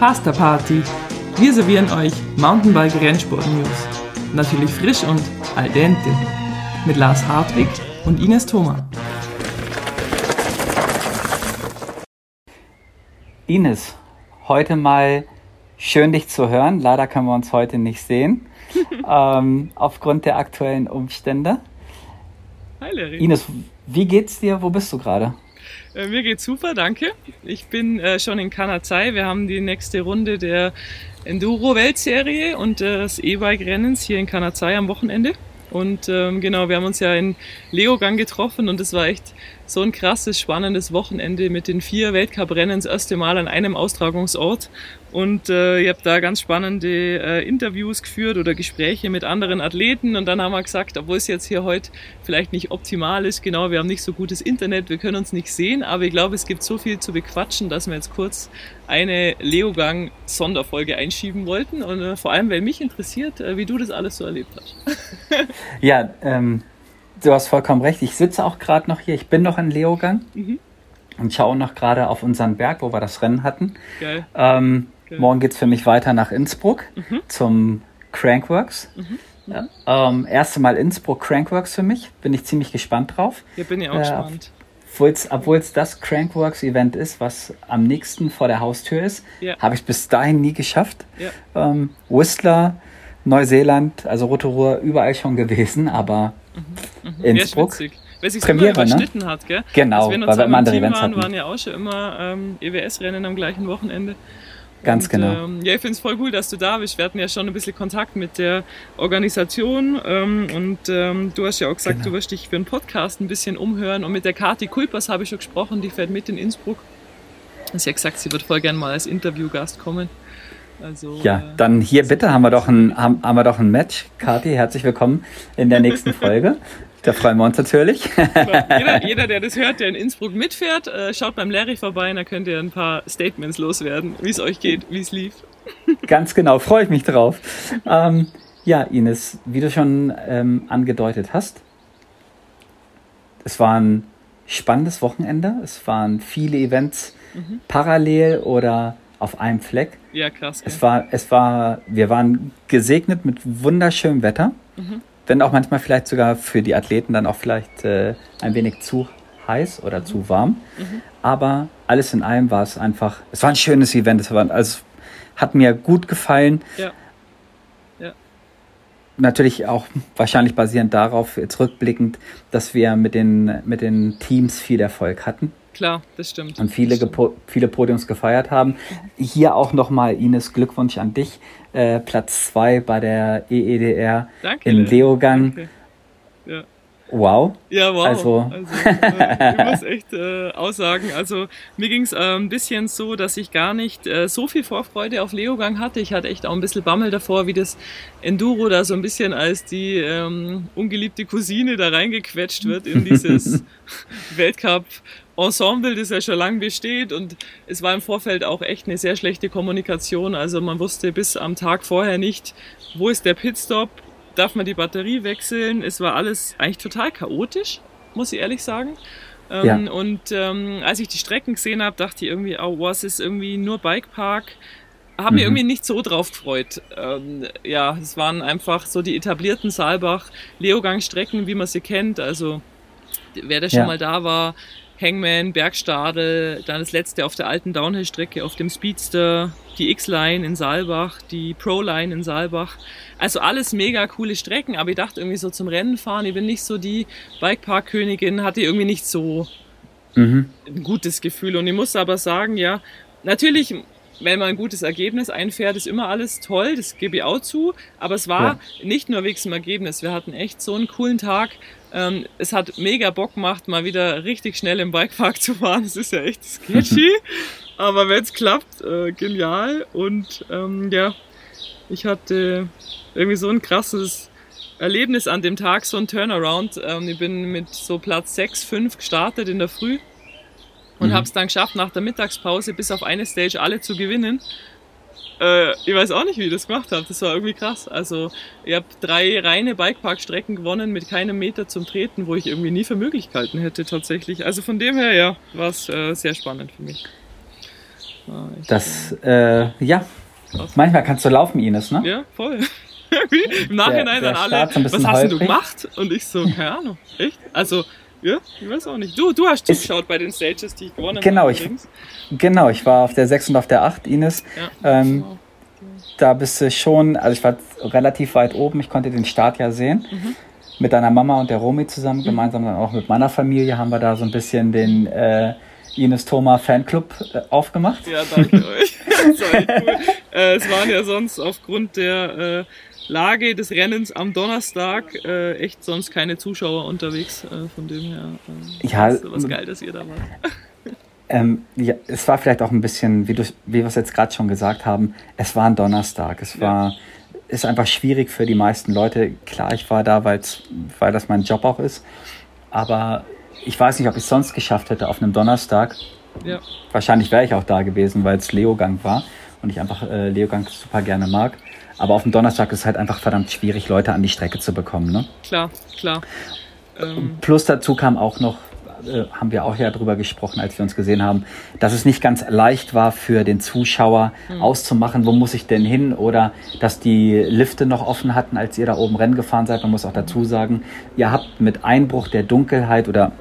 Pasta Party. Wir servieren euch Mountainbike Rennsport News. Natürlich frisch und al dente. Mit Lars Hartwig und Ines Thoma. Ines, heute mal schön dich zu hören. Leider können wir uns heute nicht sehen, ähm, aufgrund der aktuellen Umstände. Hi Larry. Ines, wie geht's dir? Wo bist du gerade? Äh, mir geht's super, danke. Ich bin äh, schon in Kanazai. Wir haben die nächste Runde der Enduro-Weltserie und des E-Bike-Rennens hier in Kanazai am Wochenende. Und ähm, genau, wir haben uns ja in Leogang getroffen und es war echt so ein krasses, spannendes Wochenende mit den vier Weltcuprennen das erste Mal an einem Austragungsort. Und äh, ich habe da ganz spannende äh, Interviews geführt oder Gespräche mit anderen Athleten. Und dann haben wir gesagt, obwohl es jetzt hier heute vielleicht nicht optimal ist, genau, wir haben nicht so gutes Internet, wir können uns nicht sehen, aber ich glaube, es gibt so viel zu bequatschen, dass wir jetzt kurz eine Leogang-Sonderfolge einschieben wollten. Und äh, vor allem, weil mich interessiert, äh, wie du das alles so erlebt hast. ja, ähm, du hast vollkommen recht. Ich sitze auch gerade noch hier. Ich bin noch in Leogang mhm. und schaue noch gerade auf unseren Berg, wo wir das Rennen hatten. Geil. Ähm, Morgen geht es für mich weiter nach Innsbruck mhm. zum Crankworks. Mhm. Ja, ähm, erste Mal Innsbruck Crankworks für mich. Bin ich ziemlich gespannt drauf. Ja, bin ich auch äh, gespannt. Obwohl es das Crankworks-Event ist, was am nächsten vor der Haustür ist, ja. habe ich bis dahin nie geschafft. Ja. Ähm, Whistler, Neuseeland, also Rotorua, überall schon gewesen, aber Mhm. mhm. Innsbruck. Ja, Weil sich immer ne? überschnitten ne? hat, gell? Genau, weil wir immer andere Events waren, hatten. waren ja auch schon immer ähm, EWS-Rennen am gleichen Wochenende. Ganz und, genau. Ähm, ja, ich finde es voll cool, dass du da bist. Wir hatten ja schon ein bisschen Kontakt mit der Organisation ähm, und ähm, du hast ja auch gesagt, genau. du wirst dich für einen Podcast ein bisschen umhören. Und mit der Kati Kulpers habe ich schon gesprochen, die fährt mit in Innsbruck. Sie hat gesagt, sie wird voll gerne mal als Interviewgast kommen. Also, ja, äh, dann hier bitte haben wir doch ein, haben, haben wir doch ein Match. Kathi, herzlich willkommen in der nächsten Folge. Da freuen wir uns natürlich. jeder, jeder, der das hört, der in Innsbruck mitfährt, äh, schaut beim Larry vorbei und da könnt ihr ein paar Statements loswerden, wie es euch geht, wie es lief. Ganz genau, freue ich mich drauf. Ähm, ja, Ines, wie du schon ähm, angedeutet hast, es war ein spannendes Wochenende. Es waren viele Events mhm. parallel oder auf einem Fleck. Ja, krass. Es war, es war, wir waren gesegnet mit wunderschönem Wetter. Mhm. Wenn auch manchmal vielleicht sogar für die Athleten dann auch vielleicht äh, ein wenig zu heiß oder mhm. zu warm. Mhm. Aber alles in allem war es einfach, es war ein schönes Event. Es war, also, hat mir gut gefallen. Ja. ja. Natürlich auch wahrscheinlich basierend darauf, jetzt rückblickend, dass wir mit den, mit den Teams viel Erfolg hatten. Klar, das stimmt. Und viele, stimmt. viele Podiums gefeiert haben. Hier auch nochmal Ines Glückwunsch an dich. Äh, Platz 2 bei der EEDR Danke, in Leogang. Danke. Ja. Wow. Ja, wow. Also, also äh, ich muss echt äh, aussagen. Also mir ging es äh, ein bisschen so, dass ich gar nicht äh, so viel Vorfreude auf Leogang hatte. Ich hatte echt auch ein bisschen Bammel davor, wie das Enduro da so ein bisschen als die ähm, ungeliebte Cousine da reingequetscht wird in dieses Weltcup Ensemble, das ja schon lange besteht und es war im Vorfeld auch echt eine sehr schlechte Kommunikation. Also man wusste bis am Tag vorher nicht, wo ist der Pitstop, darf man die Batterie wechseln. Es war alles eigentlich total chaotisch, muss ich ehrlich sagen. Ähm, ja. Und ähm, als ich die Strecken gesehen habe, dachte ich irgendwie, oh, was ist irgendwie nur Bikepark. Habe mhm. mich irgendwie nicht so drauf gefreut. Ähm, ja, es waren einfach so die etablierten Saalbach-Leogang-Strecken, wie man sie kennt. Also wer da schon ja. mal da war, Hangman, Bergstadel, dann das letzte auf der alten Downhill-Strecke auf dem Speedster, die X-Line in Saalbach, die Pro-Line in Saalbach. Also alles mega coole Strecken, aber ich dachte irgendwie so zum Rennen fahren, ich bin nicht so die Bikepark-Königin, hatte irgendwie nicht so mhm. ein gutes Gefühl. Und ich muss aber sagen, ja, natürlich wenn man ein gutes Ergebnis einfährt, ist immer alles toll, das gebe ich auch zu. Aber es war ja. nicht nur wegen dem Ergebnis. Wir hatten echt so einen coolen Tag. Ähm, es hat mega Bock gemacht, mal wieder richtig schnell im Bikepark zu fahren. Es ist ja echt sketchy. aber wenn es klappt, äh, genial. Und ähm, ja, ich hatte irgendwie so ein krasses Erlebnis an dem Tag, so ein Turnaround. Ähm, ich bin mit so Platz 6, 5 gestartet in der Früh und mhm. habe es dann geschafft, nach der Mittagspause bis auf eine Stage alle zu gewinnen. Äh, ich weiß auch nicht, wie ich das gemacht habe. Das war irgendwie krass. Also ich habe drei reine Bikepark-Strecken gewonnen mit keinem Meter zum Treten, wo ich irgendwie nie für möglich gehalten hätte tatsächlich. Also von dem her, ja, war es äh, sehr spannend für mich. das, äh, ja. Krass. Manchmal kannst du laufen, Ines, ne? Ja, voll. Im Nachhinein der, der dann alle, was hast holprig. du gemacht? Und ich so, keine Ahnung, echt? Also, ja, ich weiß auch nicht. Du, du hast zugeschaut bei den Stages, die ich gewonnen genau, habe. Ich, genau, ich war auf der 6 und auf der 8, Ines. Ja, ähm, genau. Da bist du schon, also ich war relativ weit oben, ich konnte den Start ja sehen. Mhm. Mit deiner Mama und der Romy zusammen, gemeinsam dann auch mit meiner Familie, haben wir da so ein bisschen den äh, Ines Thoma Fanclub äh, aufgemacht. Ja, danke euch. cool. äh, es waren ja sonst aufgrund der äh, Lage des Rennens am Donnerstag äh, echt sonst keine Zuschauer unterwegs. Äh, von dem her äh, ja, was geil, dass ihr da wart. Ähm, ja, es war vielleicht auch ein bisschen, wie, du, wie wir es jetzt gerade schon gesagt haben, es war ein Donnerstag. Es war, ist einfach schwierig für die meisten Leute. Klar, ich war da, weil's, weil das mein Job auch ist. Aber ich weiß nicht, ob ich es sonst geschafft hätte auf einem Donnerstag. Ja. Wahrscheinlich wäre ich auch da gewesen, weil es Leogang war und ich einfach äh, Leogang super gerne mag. Aber auf dem Donnerstag ist es halt einfach verdammt schwierig, Leute an die Strecke zu bekommen. Ne? Klar, klar. Ähm Plus dazu kam auch noch, äh, haben wir auch ja drüber gesprochen, als wir uns gesehen haben, dass es nicht ganz leicht war für den Zuschauer mhm. auszumachen, wo muss ich denn hin oder dass die Lifte noch offen hatten, als ihr da oben Rennen gefahren seid. Man muss auch dazu sagen, ihr habt mit Einbruch der Dunkelheit oder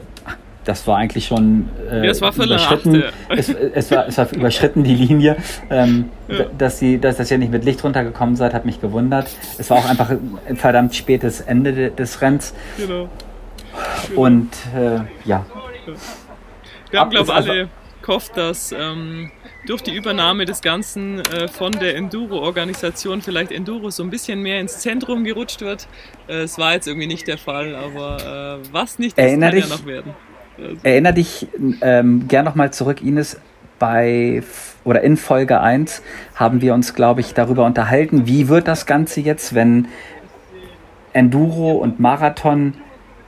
das war eigentlich schon äh, ja, war überschritten. Es, es, war, es war überschritten die Linie. Ähm, ja. Dass, sie, dass, dass ihr nicht mit Licht runtergekommen seid, hat mich gewundert. Es war auch einfach ein verdammt spätes Ende de, des Renns. Genau. genau. Und äh, ja. Wir haben, glaube ich, alle gehofft, dass ähm, durch die Übernahme des Ganzen äh, von der Enduro-Organisation vielleicht Enduro so ein bisschen mehr ins Zentrum gerutscht wird. Äh, es war jetzt irgendwie nicht der Fall, aber äh, was nicht ist, kann ja noch werden. Erinner dich ähm, gern nochmal zurück, Ines. Bei oder in Folge 1 haben wir uns, glaube ich, darüber unterhalten, wie wird das Ganze jetzt, wenn Enduro und Marathon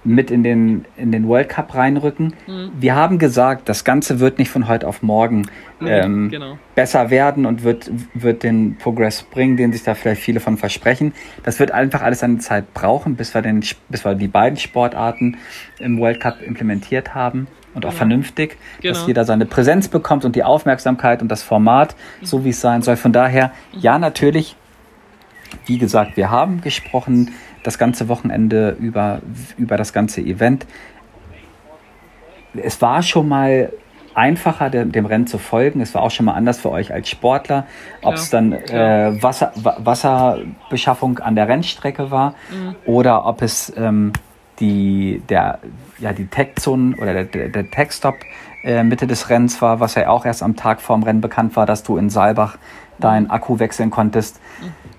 mit in den, in den World Cup reinrücken. Mhm. Wir haben gesagt, das Ganze wird nicht von heute auf morgen ähm, genau. besser werden und wird, wird den Progress bringen, den sich da vielleicht viele von versprechen. Das wird einfach alles eine Zeit brauchen, bis wir, den, bis wir die beiden Sportarten im World Cup implementiert haben und auch genau. vernünftig, genau. dass jeder seine Präsenz bekommt und die Aufmerksamkeit und das Format, mhm. so wie es sein soll. Von daher, ja, natürlich, wie gesagt, wir haben gesprochen, das ganze Wochenende über, über das ganze Event. Es war schon mal einfacher, dem, dem, Rennen zu folgen. Es war auch schon mal anders für euch als Sportler, ob es dann äh, Wasser, Wasserbeschaffung an der Rennstrecke war mhm. oder ob es ähm, die, der, ja, die Tech-Zone oder der, der, der Tech-Stop äh, Mitte des Rennens war, was ja auch erst am Tag vorm Rennen bekannt war, dass du in Saalbach deinen Akku wechseln konntest. Mhm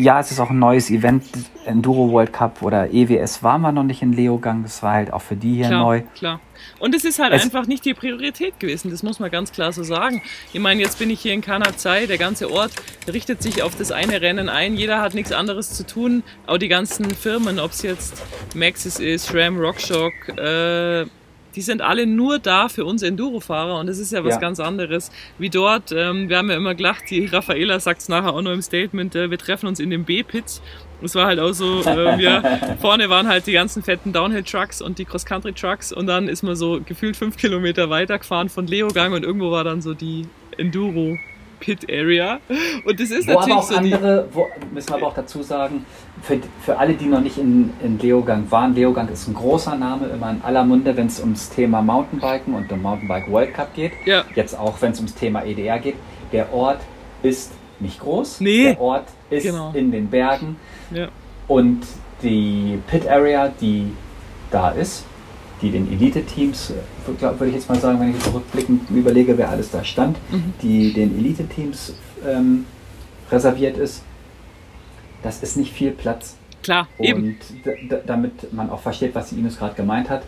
ja, es ist auch ein neues Event. Enduro World Cup oder EWS waren wir noch nicht in Leogang. Das war halt auch für die hier klar, neu. Klar. Und es ist halt es einfach nicht die Priorität gewesen. Das muss man ganz klar so sagen. Ich meine, jetzt bin ich hier in Kanazai. Der ganze Ort richtet sich auf das eine Rennen ein. Jeder hat nichts anderes zu tun. Auch die ganzen Firmen, ob es jetzt Maxis ist, SRAM, RockShock, äh, die sind alle nur da für uns Enduro-Fahrer und das ist ja was ja. ganz anderes wie dort. Ähm, wir haben ja immer gelacht, die Raffaela sagt es nachher auch noch im Statement, äh, wir treffen uns in den B-Pits. Es war halt auch so, äh, wir, vorne waren halt die ganzen fetten Downhill-Trucks und die Cross-Country-Trucks und dann ist man so gefühlt fünf Kilometer weitergefahren von Leogang und irgendwo war dann so die Enduro Pit Area. Und das ist wo natürlich aber auch so andere, wo, müssen wir aber auch dazu sagen, für, für alle, die noch nicht in, in Leogang waren, Leogang ist ein großer Name, immer in aller Munde, wenn es ums Thema Mountainbiken und den Mountainbike World Cup geht. Ja. Jetzt auch, wenn es ums Thema EDR geht. Der Ort ist nicht groß. Nee. Der Ort ist genau. in den Bergen. Ja. Und die Pit Area, die da ist, die den Elite-Teams, würde ich jetzt mal sagen, wenn ich jetzt rückblickend überlege, wer alles da stand, mhm. die den Elite-Teams ähm, reserviert ist, das ist nicht viel Platz. Klar, Und eben. damit man auch versteht, was die Ines gerade gemeint hat,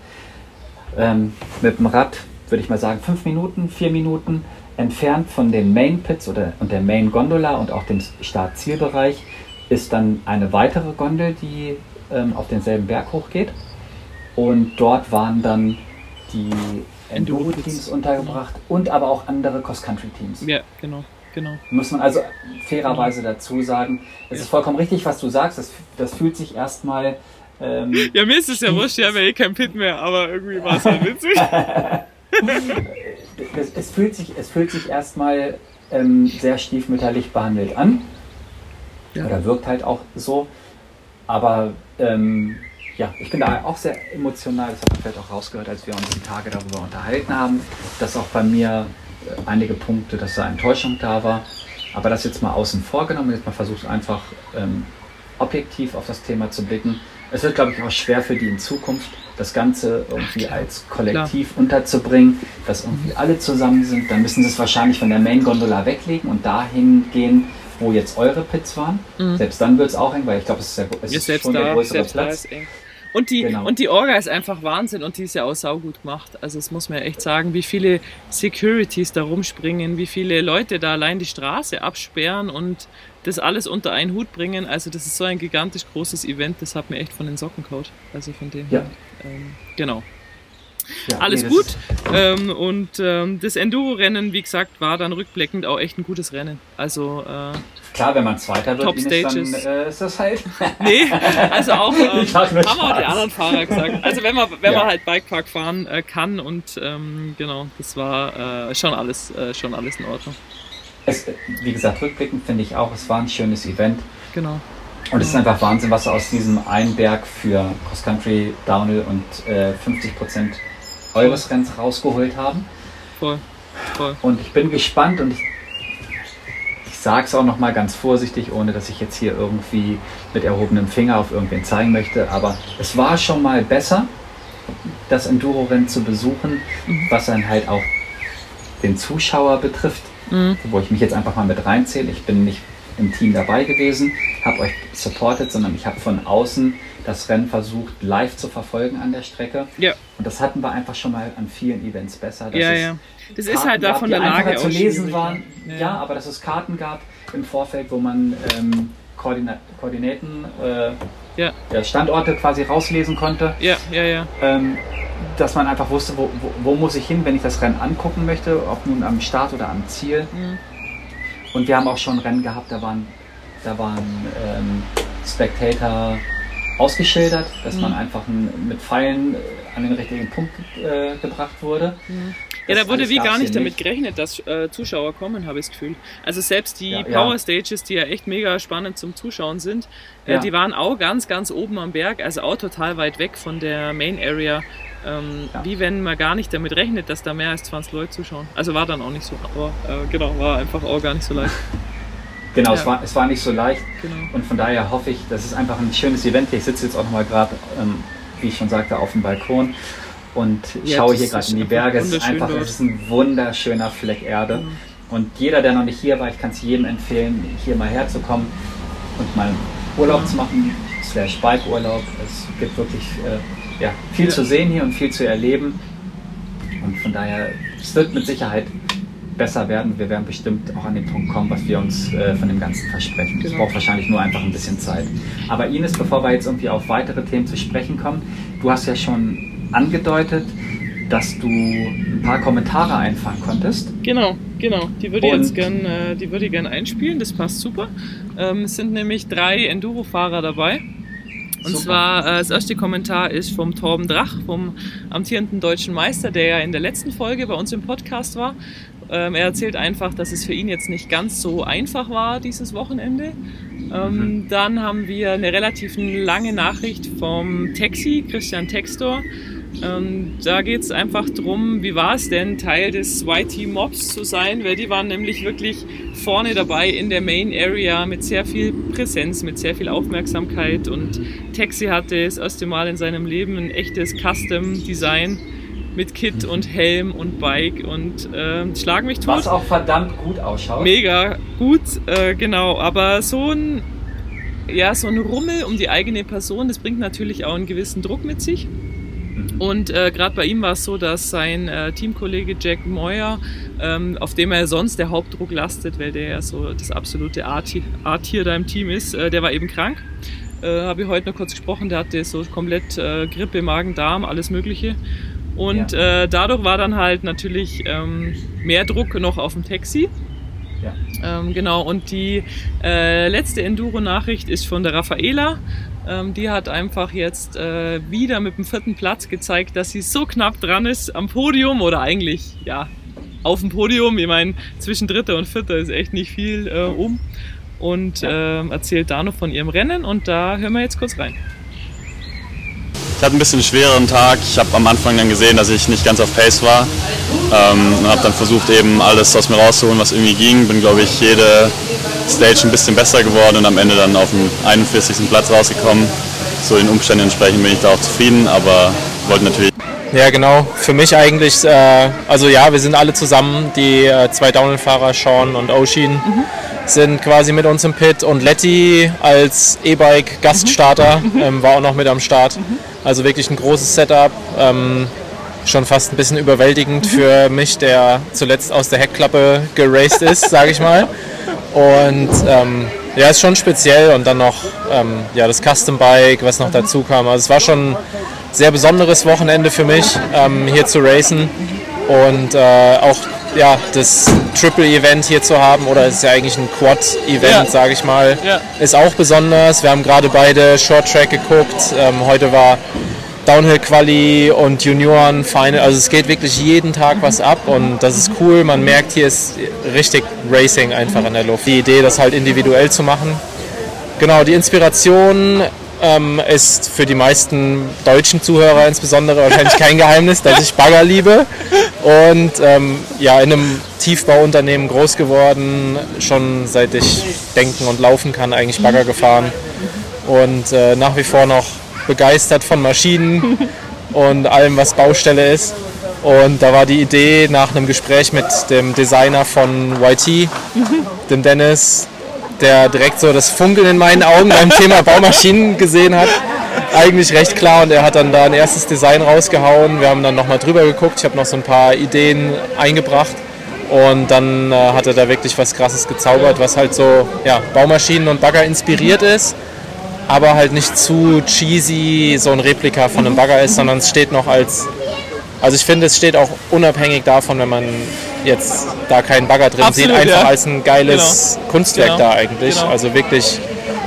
ähm, mit dem Rad würde ich mal sagen, fünf Minuten, vier Minuten entfernt von den Main Pits oder und der Main Gondola und auch dem Start-Zielbereich ist dann eine weitere Gondel, die ähm, auf denselben Berg hochgeht. Und dort waren dann die Enduro-Teams untergebracht und aber auch andere Cross-Country-Teams. Ja, genau. Genau. Muss man also fairerweise dazu sagen. Es ja. ist vollkommen richtig, was du sagst. Das, das fühlt sich erstmal. Ähm, ja, mir ist es ja wurscht, ich habe ja eh kein Pit mehr, aber irgendwie war es halt witzig. es, es, fühlt sich, es fühlt sich erstmal ähm, sehr stiefmütterlich behandelt an. Ja. Oder wirkt halt auch so. Aber ähm, ja, ich bin da auch sehr emotional. Das hat man vielleicht auch rausgehört, als wir uns die Tage darüber unterhalten haben, dass auch bei mir äh, einige Punkte, dass da Enttäuschung da war. Aber das jetzt mal außen vor genommen, jetzt mal versucht einfach ähm, objektiv auf das Thema zu blicken. Es wird, glaube ich, auch schwer für die in Zukunft, das Ganze irgendwie als Kollektiv Klar. unterzubringen, dass irgendwie alle zusammen sind. Dann müssen sie es wahrscheinlich von der Main Gondola weglegen und dahin gehen, wo jetzt eure Pits waren. Mhm. Selbst dann wird es auch eng, weil ich glaube, es ist, ja, es ist schon da, der größere Platz. Und die, genau. und die Orga ist einfach Wahnsinn und die ist ja auch saugut gemacht. Also das muss man ja echt sagen, wie viele Securities da rumspringen, wie viele Leute da allein die Straße absperren und das alles unter einen Hut bringen. Also das ist so ein gigantisch großes Event, das hat mir echt von den Socken kaut. Also von dem ja. Ähm, genau. Ja, Alles nee, gut. Ähm, und ähm, das Enduro-Rennen, wie gesagt, war dann rückblickend auch echt ein gutes Rennen. Also äh, klar, wenn man Zweiter wird, Top Stages. Dann, äh, ist das halt. nee, also auch ähm, haben auch die anderen Fahrer gesagt. Also wenn man wenn ja. man halt Bikepark fahren äh, kann und ähm, genau, das war äh, schon alles äh, schon alles in Ordnung. Es, wie gesagt, rückblickend finde ich auch, es war ein schönes Event. Genau. Und es ist einfach Wahnsinn, was aus diesem einen Berg für Cross Country, Downhill und äh, 50 Prozent eures Rennens rausgeholt haben. Voll, voll. Und ich bin gespannt und ich, ich sage es auch nochmal ganz vorsichtig, ohne dass ich jetzt hier irgendwie mit erhobenem Finger auf irgendwen zeigen möchte, aber es war schon mal besser, das Enduro-Rennen zu besuchen, mhm. was dann halt auch den Zuschauer betrifft, mhm. wo ich mich jetzt einfach mal mit reinzähle. Ich bin nicht im Team dabei gewesen, habe euch supportet, sondern ich habe von außen das Rennen versucht, live zu verfolgen an der Strecke. Ja. Und das hatten wir einfach schon mal an vielen Events besser. ja, ja. Das ist halt da von der Lage zu lesen waren. Ja. ja. aber dass es Karten gab im Vorfeld, wo man ähm, Koordina Koordinaten, äh, ja. der Standorte quasi rauslesen konnte. Ja, ja, ja. Ähm, dass man einfach wusste, wo, wo, wo, muss ich hin, wenn ich das Rennen angucken möchte, ob nun am Start oder am Ziel. Mhm. Und wir haben auch schon Rennen gehabt, da waren, da waren ähm, Spectator ausgeschildert, dass mhm. man einfach mit Pfeilen äh, an den richtigen Punkt äh, gebracht wurde. Mhm. Ja, da wurde wie gar nicht damit gerechnet, dass äh, Zuschauer kommen, habe ich das Gefühl. Also selbst die ja, Power Stages, die ja echt mega spannend zum Zuschauen sind, äh, ja. die waren auch ganz, ganz oben am Berg, also auch total weit weg von der Main Area. Ähm, ja. Wie wenn man gar nicht damit rechnet, dass da mehr als 20 Leute zuschauen. Also war dann auch nicht so, aber äh, genau, war einfach auch gar nicht so leicht. Genau, ja. es, war, es war nicht so leicht. Genau. Und von daher hoffe ich, das ist einfach ein schönes Event. Ich sitze jetzt auch nochmal gerade, ähm, wie ich schon sagte, auf dem Balkon und ja, schaue hier gerade in die Berge. Es ist einfach es ist ein wunderschöner Fleck Erde. Mhm. Und jeder, der noch nicht hier war, ich kann es jedem empfehlen, hier mal herzukommen und mal Urlaub mhm. zu machen, slash Bike-Urlaub. Es gibt wirklich äh, ja, viel ja. zu sehen hier und viel zu erleben. Und von daher, es wird mit Sicherheit besser werden. Wir werden bestimmt auch an den Punkt kommen, was wir uns äh, von dem Ganzen versprechen. Es genau. braucht wahrscheinlich nur einfach ein bisschen Zeit. Aber Ines, bevor wir jetzt irgendwie auf weitere Themen zu sprechen kommen, du hast ja schon angedeutet, dass du ein paar Kommentare einfangen konntest. Genau, genau. Die würde ich jetzt gern, äh, die würde ich gern einspielen. Das passt super. Ähm, es sind nämlich drei Enduro-Fahrer dabei. Und Super. zwar, äh, das erste Kommentar ist vom Torben Drach, vom amtierenden deutschen Meister, der ja in der letzten Folge bei uns im Podcast war. Ähm, er erzählt einfach, dass es für ihn jetzt nicht ganz so einfach war dieses Wochenende. Ähm, mhm. Dann haben wir eine relativ lange Nachricht vom Taxi, Christian Textor. Ähm, da geht es einfach darum, wie war es denn, Teil des YT-Mobs zu sein, weil die waren nämlich wirklich vorne dabei in der Main Area mit sehr viel Präsenz, mit sehr viel Aufmerksamkeit und Taxi hatte das erste Mal in seinem Leben ein echtes Custom-Design mit Kit und Helm und Bike und äh, schlag mich tot. Was auch verdammt gut ausschaut. Mega gut, äh, genau. Aber so ein, ja, so ein Rummel um die eigene Person, das bringt natürlich auch einen gewissen Druck mit sich. Mhm. Und äh, gerade bei ihm war es so, dass sein äh, Teamkollege Jack Moyer, ähm, auf dem er sonst der Hauptdruck lastet, weil der ja so das absolute A-Tier da im Team ist, äh, der war eben krank. Äh, Habe ich heute noch kurz gesprochen, der hatte so komplett äh, Grippe, Magen, Darm, alles Mögliche. Und ja. äh, dadurch war dann halt natürlich ähm, mehr Druck noch auf dem Taxi. Ja. Ähm, genau, und die äh, letzte Enduro-Nachricht ist von der Raffaela. Ähm, die hat einfach jetzt äh, wieder mit dem vierten Platz gezeigt, dass sie so knapp dran ist am Podium oder eigentlich, ja, auf dem Podium. Ich meine, zwischen Dritter und Vierter ist echt nicht viel äh, um. Und äh, erzählt da noch von ihrem Rennen und da hören wir jetzt kurz rein. Ich hatte ein bisschen einen schwereren Tag. Ich habe am Anfang dann gesehen, dass ich nicht ganz auf Pace war. Ähm, und habe dann versucht, eben alles aus mir rauszuholen, was irgendwie ging. Bin, glaube ich, jede Stage ein bisschen besser geworden und am Ende dann auf den 41. Platz rausgekommen. So den Umständen entsprechend bin ich da auch zufrieden, aber wollte natürlich ja, genau. Für mich eigentlich, äh, also ja, wir sind alle zusammen. Die äh, zwei Downhill-Fahrer, Sean und Oshin, mhm. sind quasi mit uns im Pit. Und Letty als E-Bike-Gaststarter mhm. mhm. ähm, war auch noch mit am Start. Also wirklich ein großes Setup. Ähm, schon fast ein bisschen überwältigend für mich, der zuletzt aus der Heckklappe geraced ist, sage ich mal. Und ähm, ja, ist schon speziell. Und dann noch ähm, ja, das Custom Bike, was noch mhm. dazu kam. Also es war schon sehr besonderes Wochenende für mich, ähm, hier zu racen und äh, auch ja, das Triple-Event hier zu haben, oder es ist ja eigentlich ein Quad-Event, ja. sage ich mal, ja. ist auch besonders. Wir haben gerade beide Short-Track geguckt. Ähm, heute war Downhill-Quali und Junioren-Final. Also es geht wirklich jeden Tag was ab und das ist cool. Man merkt, hier ist richtig Racing einfach in der Luft. Die Idee, das halt individuell zu machen. Genau, die Inspiration ähm, ist für die meisten deutschen Zuhörer insbesondere wahrscheinlich kein Geheimnis, dass ich Bagger liebe. Und ähm, ja, in einem Tiefbauunternehmen groß geworden, schon seit ich denken und laufen kann, eigentlich Bagger gefahren. Und äh, nach wie vor noch begeistert von Maschinen und allem, was Baustelle ist. Und da war die Idee nach einem Gespräch mit dem Designer von YT, dem Dennis, der direkt so das Funkeln in meinen Augen beim Thema Baumaschinen gesehen hat. Eigentlich recht klar und er hat dann da ein erstes Design rausgehauen. Wir haben dann nochmal drüber geguckt. Ich habe noch so ein paar Ideen eingebracht und dann äh, hat er da wirklich was Krasses gezaubert, was halt so ja, Baumaschinen und Bagger inspiriert ist, aber halt nicht zu cheesy so ein Replika von einem Bagger ist, sondern es steht noch als also ich finde, es steht auch unabhängig davon, wenn man jetzt da keinen Bagger drin Absolut, sieht, einfach ja. als ein geiles genau. Kunstwerk genau. da eigentlich. Genau. Also wirklich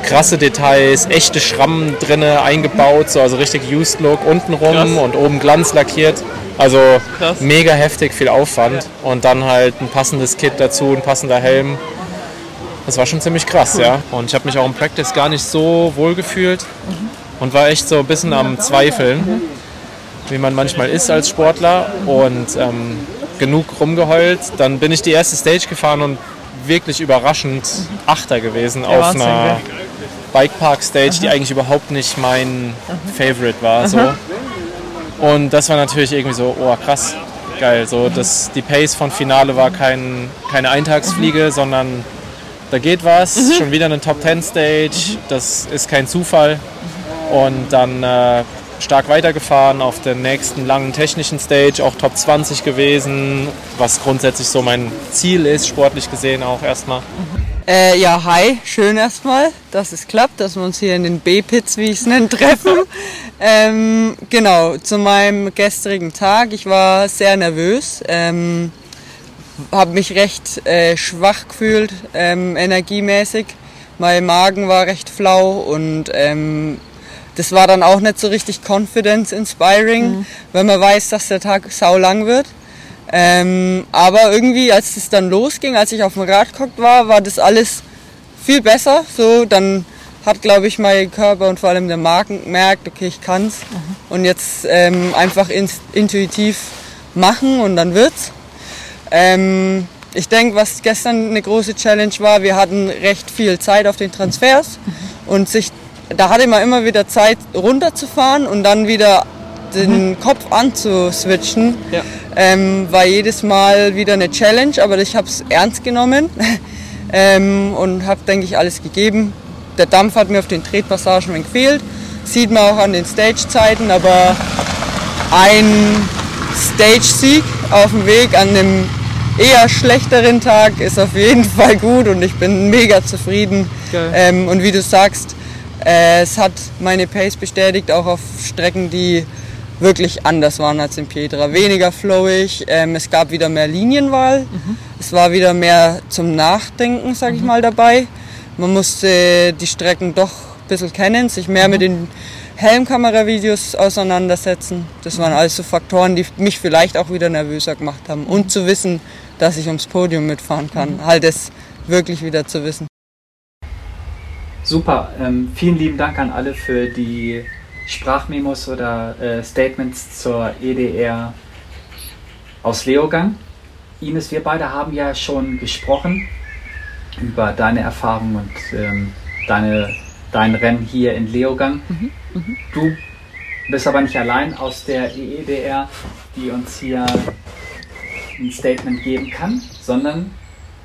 krasse Details, echte Schrammen drin eingebaut, so, also richtig Used Look untenrum und oben Glanz lackiert. Also Krass. mega heftig, viel Aufwand ja. und dann halt ein passendes Kit dazu, ein passender Helm. Das war schon ziemlich krass, cool. ja. Und ich habe mich auch im Practice gar nicht so wohl gefühlt mhm. und war echt so ein bisschen am Zweifeln. Mhm wie man manchmal ist als Sportler und ähm, genug rumgeheult. Dann bin ich die erste Stage gefahren und wirklich überraschend Achter gewesen Der auf Wahnsinn, einer ja. Bikepark-Stage, die eigentlich überhaupt nicht mein Favorite war. So. Und das war natürlich irgendwie so, oh krass, geil. So, das, die Pace von Finale war kein, keine Eintagsfliege, sondern da geht was. Mhm. Schon wieder eine Top 10 Stage, das ist kein Zufall. Und dann äh, stark weitergefahren auf der nächsten langen technischen Stage, auch Top 20 gewesen, was grundsätzlich so mein Ziel ist, sportlich gesehen auch erstmal. Äh, ja, hi, schön erstmal, dass es klappt, dass wir uns hier in den B-Pits, wie ich es nenne, treffen. ähm, genau, zu meinem gestrigen Tag. Ich war sehr nervös, ähm, habe mich recht äh, schwach gefühlt, ähm, energiemäßig. Mein Magen war recht flau und ähm, das war dann auch nicht so richtig confidence inspiring, mhm. wenn man weiß, dass der Tag sau lang wird. Ähm, aber irgendwie, als es dann losging, als ich auf dem Rad geguckt war, war das alles viel besser. So, dann hat, glaube ich, mein Körper und vor allem der Magen gemerkt, okay, ich kann's. Mhm. Und jetzt ähm, einfach in, intuitiv machen und dann wird's. Ähm, ich denke, was gestern eine große Challenge war, wir hatten recht viel Zeit auf den Transfers mhm. und sich da hatte man immer wieder Zeit runterzufahren und dann wieder den mhm. Kopf anzuswitchen. Ja. Ähm, war jedes Mal wieder eine Challenge, aber ich habe es ernst genommen ähm, und habe, denke ich, alles gegeben. Der Dampf hat mir auf den Tretpassagen gefehlt, sieht man auch an den Stage-Zeiten, aber ein Stage-Sieg auf dem Weg an einem eher schlechteren Tag ist auf jeden Fall gut und ich bin mega zufrieden. Ähm, und wie du sagst, äh, es hat meine Pace bestätigt, auch auf Strecken, die wirklich anders waren als in Petra. Weniger flowig, ähm, es gab wieder mehr Linienwahl, mhm. es war wieder mehr zum Nachdenken, sag ich mhm. mal, dabei. Man musste die Strecken doch ein bisschen kennen, sich mehr mhm. mit den Helmkamera-Videos auseinandersetzen. Das waren alles so Faktoren, die mich vielleicht auch wieder nervöser gemacht haben. Und zu wissen, dass ich ums Podium mitfahren kann. Mhm. Halt es wirklich wieder zu wissen. Super. Ähm, vielen lieben Dank an alle für die Sprachmemos oder äh, Statements zur EDR aus Leogang. Ines, wir beide haben ja schon gesprochen über deine Erfahrungen und ähm, deine, dein Rennen hier in Leogang. Mhm, mh. Du bist aber nicht allein aus der EEDR, die uns hier ein Statement geben kann, sondern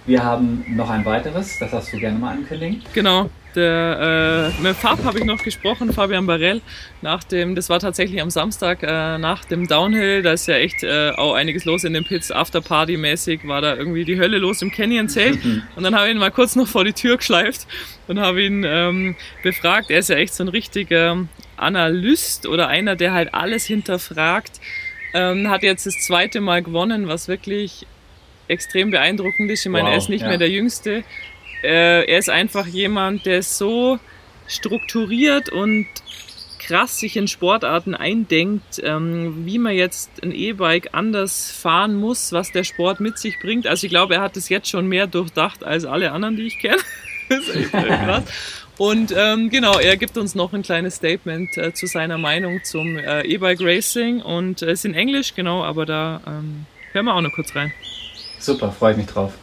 wir haben noch ein weiteres, das hast du gerne mal ankündigen. Genau, der, äh, mit Fab habe ich noch gesprochen, Fabian Barell, nach dem, das war tatsächlich am Samstag äh, nach dem Downhill, da ist ja echt äh, auch einiges los in den Pits, Afterparty-mäßig war da irgendwie die Hölle los im Canyon-Zelt. Und dann habe ich ihn mal kurz noch vor die Tür geschleift und habe ihn ähm, befragt, er ist ja echt so ein richtiger Analyst oder einer, der halt alles hinterfragt, ähm, hat jetzt das zweite Mal gewonnen, was wirklich extrem beeindruckend ist. Ich meine, wow, er ist nicht ja. mehr der Jüngste, äh, er ist einfach jemand, der so strukturiert und krass sich in Sportarten eindenkt, ähm, wie man jetzt ein E-Bike anders fahren muss, was der Sport mit sich bringt. Also ich glaube, er hat es jetzt schon mehr durchdacht als alle anderen, die ich kenne. krass. Und ähm, genau, er gibt uns noch ein kleines Statement äh, zu seiner Meinung zum äh, E-Bike Racing und es äh, ist in Englisch, genau, aber da ähm, hören wir auch noch kurz rein. Super, freue ich mich drauf.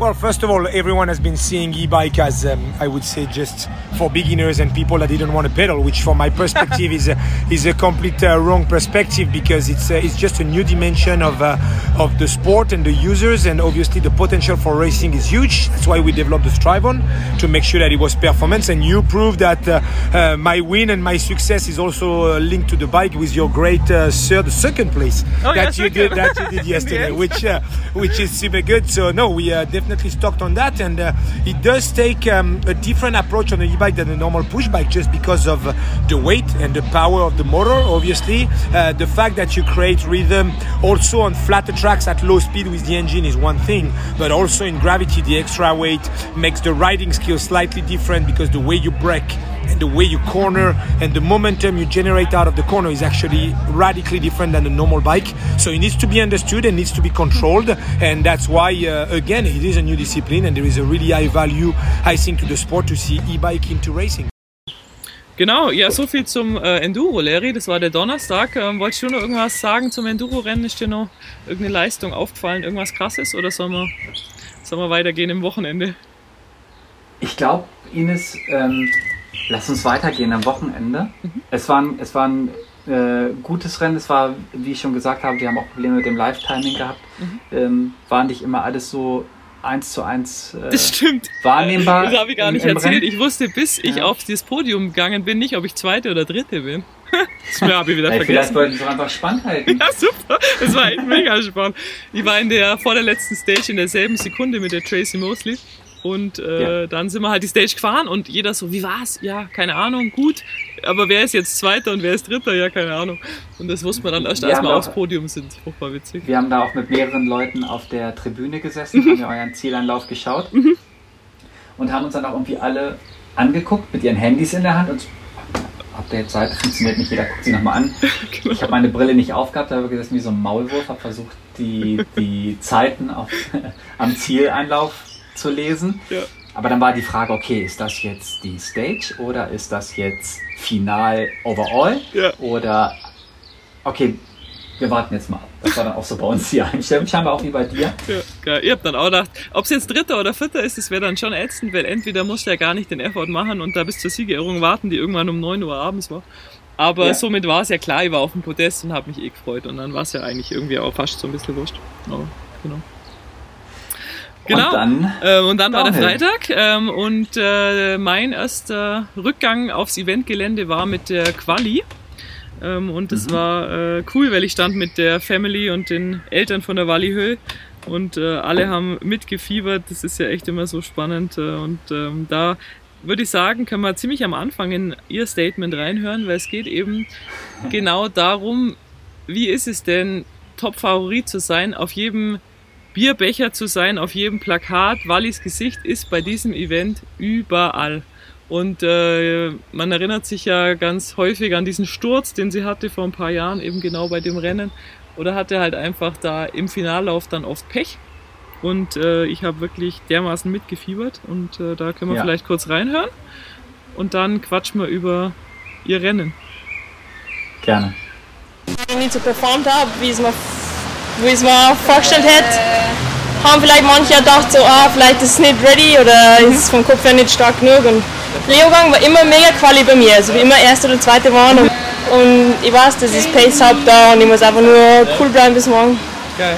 Well, first of all, everyone has been seeing e-bike as, um, I would say, just for beginners and people that didn't want to pedal, which, from my perspective, is a, is a complete uh, wrong perspective because it's uh, it's just a new dimension of uh, of the sport and the users, and obviously the potential for racing is huge. That's why we developed the Strivon to make sure that it was performance. And you proved that uh, uh, my win and my success is also uh, linked to the bike with your great third, second place oh, that yeah, you did that you did yesterday, which which is super good. So no, we definitely definitely stocked on that, and uh, it does take um, a different approach on the e-bike than a normal push bike, just because of uh, the weight and the power of the motor. Obviously, uh, the fact that you create rhythm also on flatter tracks at low speed with the engine is one thing, but also in gravity, the extra weight makes the riding skill slightly different because the way you brake and the way you corner and the momentum you generate out of the corner is actually radically different than a normal bike. So it needs to be understood and needs to be controlled, and that's why uh, again it is a new discipline and there is a really high value, I think, to the sport to see e-bike into racing. Genau, ja, so viel zum äh, Enduro, Larry. Das war der Donnerstag. Ähm, wolltest du noch irgendwas sagen zum Enduro-Rennen? Ist dir noch irgendeine Leistung aufgefallen, irgendwas krasses oder sollen wir, sollen wir weitergehen im Wochenende? Ich glaube, Ines, ähm, Lass uns weitergehen am Wochenende. Mhm. Es war ein, es war ein äh, gutes Rennen. Es war, wie ich schon gesagt habe, wir haben auch Probleme mit dem Live-Timing gehabt. Mhm. Ähm, war nicht immer alles so eins zu eins äh, das stimmt. wahrnehmbar. Das habe ich gar nicht erzählt. Rennen. Ich wusste, bis ich ja. auf das Podium gegangen bin, nicht, ob ich Zweite oder Dritte bin. Das habe ich wieder vergessen. Vielleicht wollten sie einfach spannend halten. Ja, super. Das war echt mega spannend. Ich war in der vor der letzten Stage in derselben Sekunde mit der Tracy Mosley. Und äh, ja. dann sind wir halt die Stage gefahren und jeder so, wie war's? Ja, keine Ahnung, gut. Aber wer ist jetzt Zweiter und wer ist Dritter? Ja, keine Ahnung. Und das wusste man dann erst, als wir aufs Podium sind. Furchtbar witzig. Wir haben da auch mit mehreren Leuten auf der Tribüne gesessen, haben ja euren Zielanlauf geschaut mhm. und haben uns dann auch irgendwie alle angeguckt mit ihren Handys in der Hand und habt ihr jetzt Zeit? Funktioniert nicht, jeder guckt sie nochmal an. genau. Ich habe meine Brille nicht aufgehabt, da habe gesessen wie so ein Maulwurf, habe versucht, die, die Zeiten auf, am Zieleinlauf zu lesen. Ja. Aber dann war die Frage, okay, ist das jetzt die Stage oder ist das jetzt Final Overall? Ja. Oder, okay, wir warten jetzt mal Das war dann auch so bei uns die Einstellung, scheinbar auch wie bei dir. Ja, geil. Ihr habt dann auch gedacht, ob es jetzt Dritter oder Vierter ist, das wäre dann schon ätzend, weil entweder musst du ja gar nicht den Effort machen und da bis zur Siegerehrung warten, die irgendwann um 9 Uhr abends war. Aber ja. somit war es ja klar, ich war auf dem Podest und habe mich eh gefreut und dann war es ja eigentlich irgendwie auch fast so ein bisschen wurscht. Aber, genau. Genau. Und dann, ähm, und dann war der Freitag ähm, und äh, mein erster Rückgang aufs Eventgelände war mit der Quali. Ähm, und das mhm. war äh, cool, weil ich stand mit der Family und den Eltern von der Walli und äh, alle haben mitgefiebert. Das ist ja echt immer so spannend. Äh, und ähm, da würde ich sagen, können wir ziemlich am Anfang in ihr Statement reinhören, weil es geht eben genau darum, wie ist es denn, Top-Favorit zu sein auf jedem Bierbecher zu sein auf jedem Plakat. Wallis Gesicht ist bei diesem Event überall. Und äh, man erinnert sich ja ganz häufig an diesen Sturz, den sie hatte vor ein paar Jahren, eben genau bei dem Rennen. Oder hatte halt einfach da im Finallauf dann oft Pech. Und äh, ich habe wirklich dermaßen mitgefiebert. Und äh, da können wir ja. vielleicht kurz reinhören. Und dann quatschen wir über ihr Rennen. Gerne. Ich nicht so performt habe, wie es mir, wie es mir vorgestellt hätte, haben vielleicht manche gedacht, so, ah, vielleicht ist es nicht ready oder ist es vom Kopf her nicht stark genug. Und Leogang war immer mega quali bei mir, also wie immer erste oder zweite waren. Und, und ich weiß, dass ich Pace habe da und ich muss einfach nur cool bleiben bis morgen. Geil.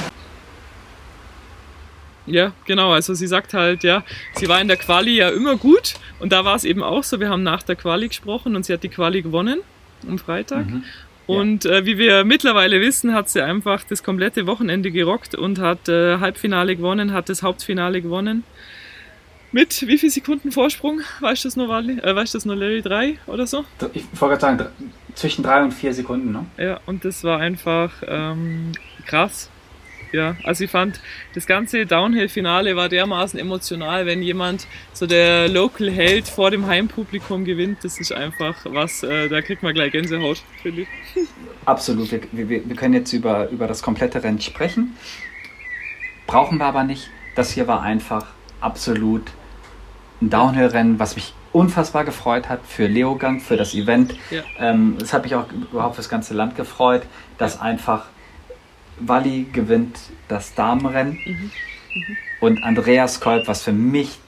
Ja, genau. Also sie sagt halt, ja, sie war in der Quali ja immer gut und da war es eben auch so. Wir haben nach der Quali gesprochen und sie hat die Quali gewonnen am Freitag. Mhm. Und äh, wie wir mittlerweile wissen, hat sie einfach das komplette Wochenende gerockt und hat äh, Halbfinale gewonnen, hat das Hauptfinale gewonnen. Mit wie viel Sekunden Vorsprung? Weißt du das noch, Wally? Äh, weißt du das noch, Larry? Drei oder so? Ich wollte gerade sagen, zwischen drei und vier Sekunden, ne? Ja, und das war einfach ähm, krass. Ja, also ich fand, das ganze Downhill-Finale war dermaßen emotional, wenn jemand so der Local-Held vor dem Heimpublikum gewinnt, das ist einfach was, äh, da kriegt man gleich Gänsehaut, finde ich. Absolut, wir, wir, wir können jetzt über, über das komplette Rennen sprechen, brauchen wir aber nicht. Das hier war einfach absolut ein Downhill-Rennen, was mich unfassbar gefreut hat für Leogang, für das Event. Ja. Ähm, das hat mich auch überhaupt für das ganze Land gefreut, dass einfach Walli gewinnt das Damenrennen mhm. Mhm. und Andreas Kolb, was für mich,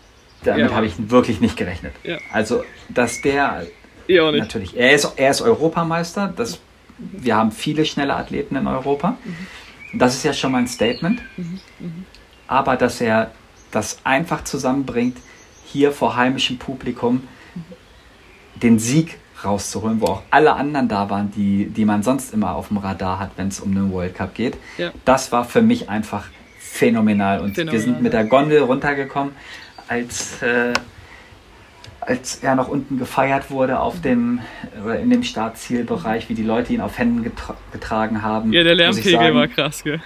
damit ja. habe ich wirklich nicht gerechnet. Ja. Also, dass der natürlich, er ist, er ist Europameister, das, wir haben viele schnelle Athleten in Europa. Mhm. Das ist ja schon mal ein Statement. Mhm. Mhm. Aber dass er das einfach zusammenbringt, hier vor heimischem Publikum mhm. den Sieg rauszuholen, wo auch alle anderen da waren, die, die man sonst immer auf dem Radar hat, wenn es um den World Cup geht. Ja. Das war für mich einfach phänomenal. Und phänomenal, wir sind mit der Gondel runtergekommen, als, äh, als er noch unten gefeiert wurde auf dem oder in dem Startzielbereich, wie die Leute ihn auf Händen getra getragen haben. Ja, der Lärmpegel war krass, gell?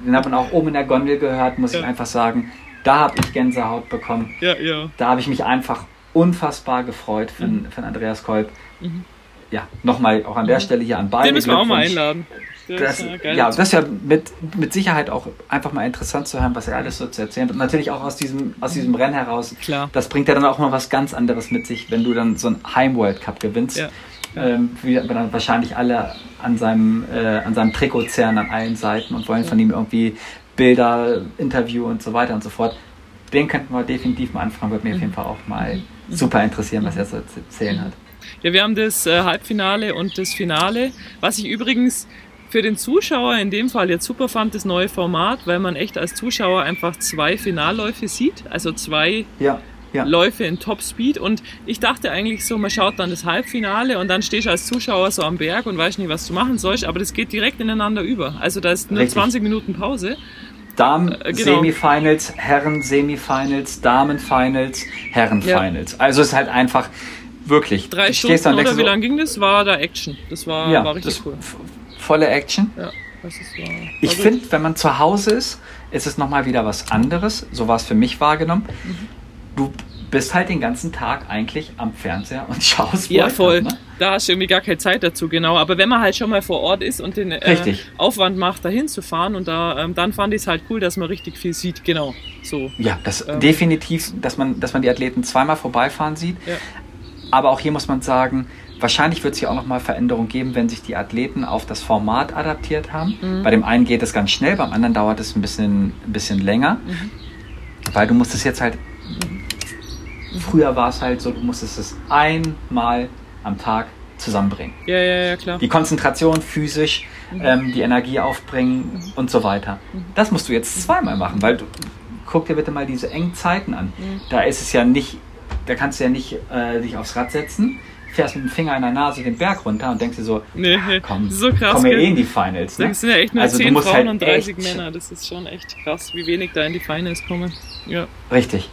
Den hat man auch oben in der Gondel gehört, muss ja. ich einfach sagen. Da habe ich Gänsehaut bekommen. Ja, ja. Da habe ich mich einfach unfassbar gefreut für, mhm. für Andreas Kolb. Mhm. Ja, nochmal auch an der mhm. Stelle hier an beide. Den müssen wir auch mal einladen. Das, ja, das ist ja mit, mit Sicherheit auch einfach mal interessant zu hören, was er alles so zu erzählen hat. Und natürlich auch aus diesem, aus diesem Rennen heraus. Klar. Das bringt ja dann auch mal was ganz anderes mit sich, wenn du dann so ein Heim-World Cup gewinnst. Ja. Ähm, wie dann wahrscheinlich alle an seinem, äh, an seinem Trikot zerren an allen Seiten und wollen von ihm irgendwie Bilder, Interview und so weiter und so fort. Den könnten wir definitiv mal anfangen, würde mir auf jeden Fall auch mal mhm super interessieren, was er so zu erzählen hat. Ja, wir haben das äh, Halbfinale und das Finale, was ich übrigens für den Zuschauer in dem Fall jetzt super fand, das neue Format, weil man echt als Zuschauer einfach zwei Finalläufe sieht, also zwei ja, ja. Läufe in Top Speed und ich dachte eigentlich so, man schaut dann das Halbfinale und dann stehst du als Zuschauer so am Berg und weißt nicht, was du machen sollst, aber das geht direkt ineinander über. Also da ist nur Richtig. 20 Minuten Pause Damen äh, genau. Semifinals, Herren Semifinals, Damen Finals, Herren Finals. Ja. Also es ist halt einfach wirklich. Drei Stunden dann, oder wie so, lange ging das? War da Action. Das war, ja, war richtig cool. Volle Action. Ja, das ist, war, war ich finde, wenn man zu Hause ist, ist es nochmal wieder was anderes. So war es für mich wahrgenommen. Mhm. Du bist halt den ganzen Tag eigentlich am Fernseher und schaust Ja, voll. Ne? Da hast du irgendwie gar keine Zeit dazu, genau. Aber wenn man halt schon mal vor Ort ist und den äh, Aufwand macht, dahin zu fahren und da, ähm, dann fand ich es halt cool, dass man richtig viel sieht, genau. So. Ja, das ähm, definitiv, dass man, dass man die Athleten zweimal vorbeifahren sieht. Ja. Aber auch hier muss man sagen, Wahrscheinlich wird es hier auch nochmal Veränderungen geben, wenn sich die Athleten auf das Format adaptiert haben. Mhm. Bei dem einen geht es ganz schnell, beim anderen dauert es ein bisschen, ein bisschen länger. Mhm. Weil du musst es jetzt halt Früher war es halt so, du musstest es einmal am Tag zusammenbringen. Ja, ja, ja, klar. Die Konzentration physisch, mhm. ähm, die Energie aufbringen mhm. und so weiter. Mhm. Das musst du jetzt zweimal machen, weil du, guck dir bitte mal diese engen Zeiten an. Mhm. Da ist es ja nicht, da kannst du ja nicht äh, dich aufs Rad setzen, fährst mit dem Finger in der Nase den Berg runter und denkst dir so, nee, ah, komm, so krass, komm eh in die Finals. Ne? Das sind ja echt nur also 10 Frauen halt und 30 Männer. Das ist schon echt krass, wie wenig da in die Finals kommen. Ja. Richtig.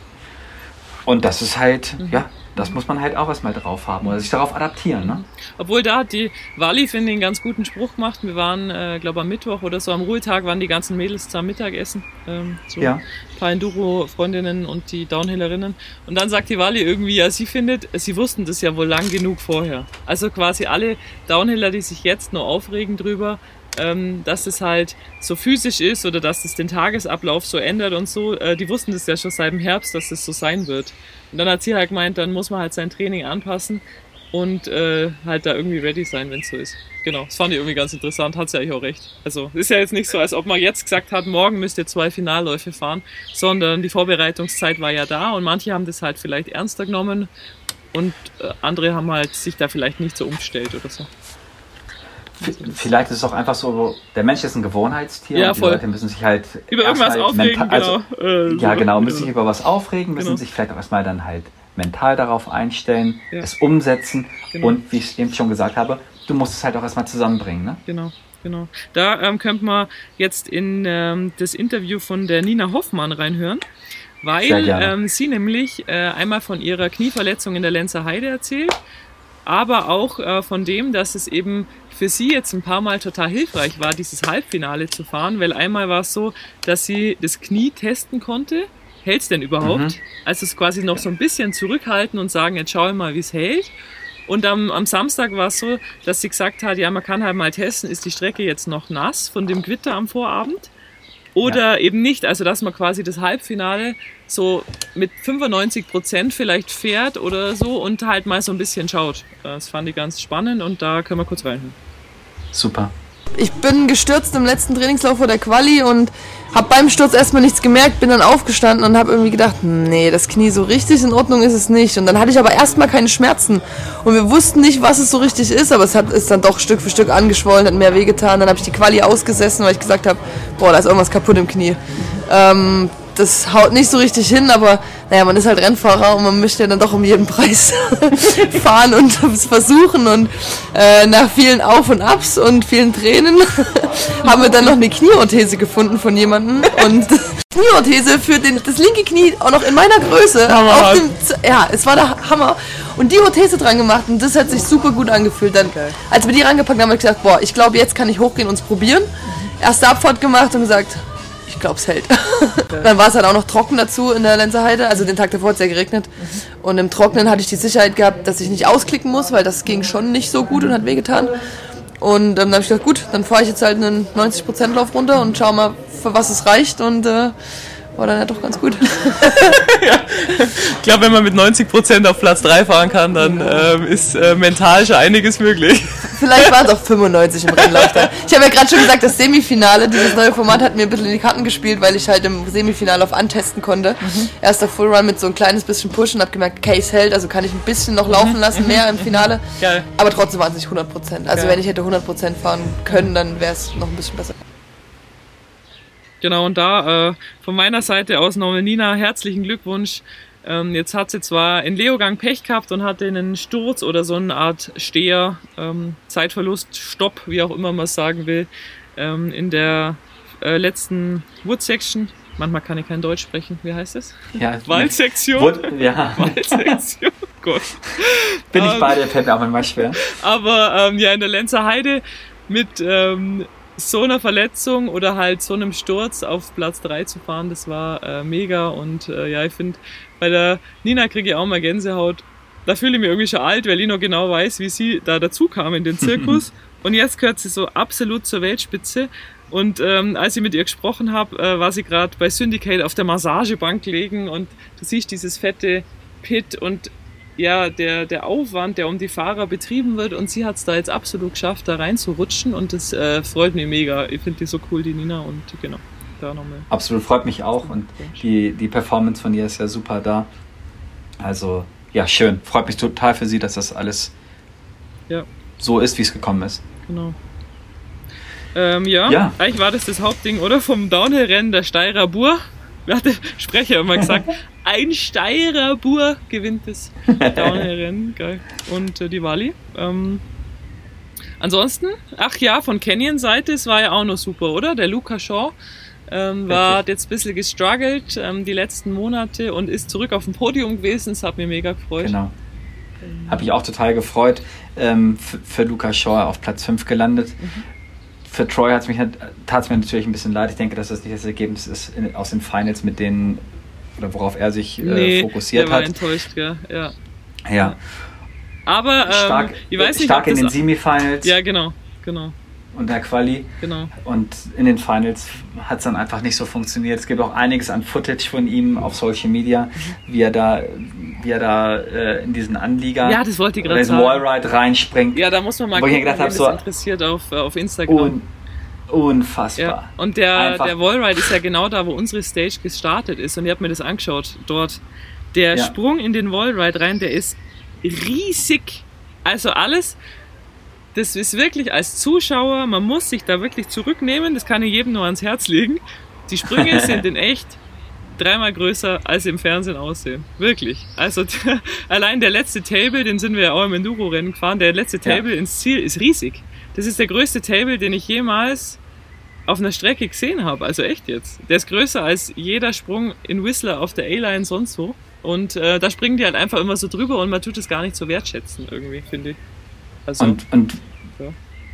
Und das ist halt, mhm. ja, das muss man halt auch erstmal drauf haben oder sich darauf adaptieren. Ne? Obwohl da hat die Wally, finde ich, einen ganz guten Spruch gemacht. Wir waren, äh, glaube am Mittwoch oder so am Ruhetag, waren die ganzen Mädels zusammen Mittagessen. Ähm, so ja. ein paar Enduro-Freundinnen und die Downhillerinnen. Und dann sagt die Wally irgendwie, ja, sie findet, sie wussten das ja wohl lang genug vorher. Also quasi alle Downhiller, die sich jetzt nur aufregen drüber, ähm, dass es halt so physisch ist oder dass es den Tagesablauf so ändert und so, äh, die wussten das ja schon seit dem Herbst, dass es so sein wird. Und dann hat sie halt gemeint, dann muss man halt sein Training anpassen und äh, halt da irgendwie ready sein, wenn es so ist. Genau, das fand ich irgendwie ganz interessant, hat sie eigentlich auch recht. Also ist ja jetzt nicht so, als ob man jetzt gesagt hat, morgen müsst ihr zwei Finalläufe fahren, sondern die Vorbereitungszeit war ja da und manche haben das halt vielleicht ernster genommen und äh, andere haben halt sich da vielleicht nicht so umgestellt oder so. Vielleicht ist es auch einfach so, der Mensch ist ein Gewohnheitstier ja, und die Leute müssen sich halt über irgendwas aufregen, also, genau. Äh, ja, genau, müssen genau. sich über was aufregen, müssen genau. sich vielleicht auch erstmal dann halt mental darauf einstellen, ja. es umsetzen genau. und wie ich eben schon gesagt habe, du musst es halt auch erstmal zusammenbringen. Ne? Genau. Genau. Da ähm, könnte man jetzt in ähm, das Interview von der Nina Hoffmann reinhören, weil ähm, sie nämlich äh, einmal von ihrer Knieverletzung in der Lenzer Heide erzählt, aber auch äh, von dem, dass es eben für sie jetzt ein paar Mal total hilfreich war, dieses Halbfinale zu fahren, weil einmal war es so, dass sie das Knie testen konnte. Hält es denn überhaupt? Mhm. Also es quasi noch so ein bisschen zurückhalten und sagen, jetzt schau ich mal, wie es hält. Und am, am Samstag war es so, dass sie gesagt hat, ja, man kann halt mal testen, ist die Strecke jetzt noch nass von dem Gewitter am Vorabend oder ja. eben nicht. Also dass man quasi das Halbfinale so mit 95 Prozent vielleicht fährt oder so und halt mal so ein bisschen schaut. Das fand ich ganz spannend und da können wir kurz reinhören. Super. Ich bin gestürzt im letzten Trainingslauf vor der Quali und habe beim Sturz erstmal nichts gemerkt, bin dann aufgestanden und habe irgendwie gedacht, nee, das Knie so richtig in Ordnung ist es nicht. Und dann hatte ich aber erstmal keine Schmerzen und wir wussten nicht, was es so richtig ist, aber es hat ist dann doch Stück für Stück angeschwollen, hat mehr wehgetan. Dann habe ich die Quali ausgesessen, weil ich gesagt habe, boah, da ist irgendwas kaputt im Knie. Ähm, das haut nicht so richtig hin, aber naja, man ist halt Rennfahrer und man möchte ja dann doch um jeden Preis fahren und es versuchen. Und äh, nach vielen Auf und Abs und vielen Tränen haben wir dann noch eine Knieorthese gefunden von jemandem. Und Knieorthese für den, das linke Knie auch noch in meiner Größe. Auf dem, ja, es war der Hammer. Und die Orthese dran gemacht und das hat sich super gut angefühlt. Dann, als wir die rangepackt haben, habe ich gesagt, boah, ich glaube, jetzt kann ich hochgehen und es probieren. Erste Abfahrt gemacht und gesagt, ich glaube, es hält. dann war es halt auch noch trocken dazu in der Lenzerheide. Also den Tag davor hat es ja geregnet. Mhm. Und im Trocknen hatte ich die Sicherheit gehabt, dass ich nicht ausklicken muss, weil das ging schon nicht so gut und hat wehgetan. Und ähm, dann habe ich gedacht, gut, dann fahre ich jetzt halt einen 90% Lauf runter und schau mal, für was es reicht. Und äh, war dann ja doch ganz gut. ja. Ich glaube, wenn man mit 90% auf Platz 3 fahren kann, dann ähm, ist äh, mental schon einiges möglich. Vielleicht waren es auch 95 im Rennlauf dann. Ich habe ja gerade schon gesagt, das Semifinale, dieses neue Format hat mir ein bisschen in die Karten gespielt, weil ich halt im Semifinale auf antesten konnte. Mhm. Erster Full Run mit so ein kleines bisschen Push und habe gemerkt, Case hält, also kann ich ein bisschen noch laufen mhm. lassen, mehr im mhm. Finale. Geil. Aber trotzdem waren es nicht 100%. Also Geil. wenn ich hätte 100% fahren können, dann wäre es noch ein bisschen besser. Genau, und da äh, von meiner Seite aus nochmal Nina, herzlichen Glückwunsch. Ähm, jetzt hat sie zwar in Leogang Pech gehabt und hatte einen Sturz oder so eine Art Steher, ähm, Zeitverlust, Stopp, wie auch immer man es sagen will, ähm, in der äh, letzten Wood Section. Manchmal kann ich kein Deutsch sprechen. Wie heißt es? Ja, Waldsektion. Wood, ja. Waldsektion. Gott. Bin ich bei dir, fällt mir auch manchmal schwer. Aber ähm, ja, in der Lenzer Heide mit ähm, so einer Verletzung oder halt so einem Sturz auf Platz 3 zu fahren, das war äh, mega. Und äh, ja, ich finde, bei der Nina kriege ich auch mal Gänsehaut. Da fühle ich mich irgendwie schon alt, weil ich noch genau weiß, wie sie da dazu kam in den Zirkus. und jetzt gehört sie so absolut zur Weltspitze. Und ähm, als ich mit ihr gesprochen habe, äh, war sie gerade bei Syndicate auf der Massagebank liegen und du siehst dieses fette Pit und ja, der, der Aufwand, der um die Fahrer betrieben wird und sie hat es da jetzt absolut geschafft, da reinzurutschen und das äh, freut mich mega. Ich finde die so cool, die Nina und genau. Da nochmal. Absolut, freut mich auch und die, die Performance von ihr ist ja super da. Also, ja, schön. Freut mich total für sie, dass das alles ja. so ist, wie es gekommen ist. Genau. Ähm, ja, ja, eigentlich war das das Hauptding, oder? Vom Downhill-Rennen der Steirer Bur hat der Sprecher immer gesagt, ein Steirer Bur gewinnt das Downhill-Rennen. Geil. Und äh, die Wally. Ähm, ansonsten, ach ja, von Canyon-Seite, es war ja auch noch super, oder? Der Luca Shaw ähm, war hat jetzt ein bisschen gestruggelt ähm, die letzten Monate und ist zurück auf dem Podium gewesen. Das hat mir mega gefreut. Genau. Habe ich auch total gefreut. Ähm, für, für Lukas Shaw auf Platz 5 gelandet. Mhm. Für Troy hat es mir natürlich ein bisschen leid. Ich denke, dass das nicht das Ergebnis ist in, aus den Finals, mit denen oder worauf er sich äh, nee, fokussiert der war hat. enttäuscht, ja. ja. Ja. Aber ähm, stark, ich weiß nicht, stark in den Semifinals. Ja, genau, genau. Und der Quali. Genau. Und in den Finals hat es dann einfach nicht so funktioniert. Es gibt auch einiges an Footage von ihm auf Social Media, mhm. wie er da, wie er da äh, in diesen Anlieger ja, das wollte ich gerade sagen. Wallride reinspringt. Ja, da muss man mal gucken, ich gedacht habe, so interessiert auf, äh, auf Instagram. Un unfassbar. Ja. Und der, der Wallride ist ja genau da, wo unsere Stage gestartet ist. Und ihr habt mir das angeschaut dort. Der ja. Sprung in den Wallride rein, der ist riesig. Also alles, das ist wirklich als Zuschauer, man muss sich da wirklich zurücknehmen, das kann ich jedem nur ans Herz legen. Die Sprünge sind in echt dreimal größer, als sie im Fernsehen aussehen. Wirklich. Also allein der letzte Table, den sind wir ja auch im Enduro-Rennen gefahren, der letzte Table ja. ins Ziel ist riesig. Das ist der größte Table, den ich jemals auf einer Strecke gesehen habe. Also echt jetzt. Der ist größer als jeder Sprung in Whistler auf der A-Line sonst wo. Und äh, da springen die halt einfach immer so drüber und man tut es gar nicht so wertschätzen irgendwie, finde ich. Also, und und.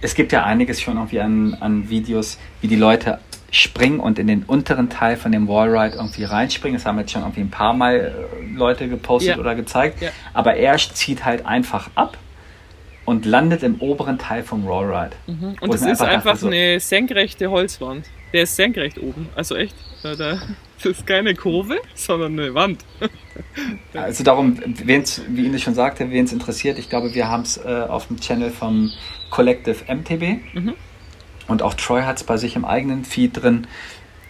Es gibt ja einiges schon irgendwie an, an Videos, wie die Leute springen und in den unteren Teil von dem Wallride irgendwie reinspringen. Das haben jetzt schon irgendwie ein paar Mal äh, Leute gepostet ja. oder gezeigt. Ja. Aber er zieht halt einfach ab und landet im oberen Teil vom Wallride. Mhm. Und das ist einfach, einfach so, eine senkrechte Holzwand. Der ist senkrecht oben. Also echt, da, da, das ist keine Kurve, sondern eine Wand. also darum, wen's, wie Ines schon sagte, wen es interessiert, ich glaube, wir haben es äh, auf dem Channel vom Collective MTB. Mhm. Und auch Troy hat es bei sich im eigenen Feed drin,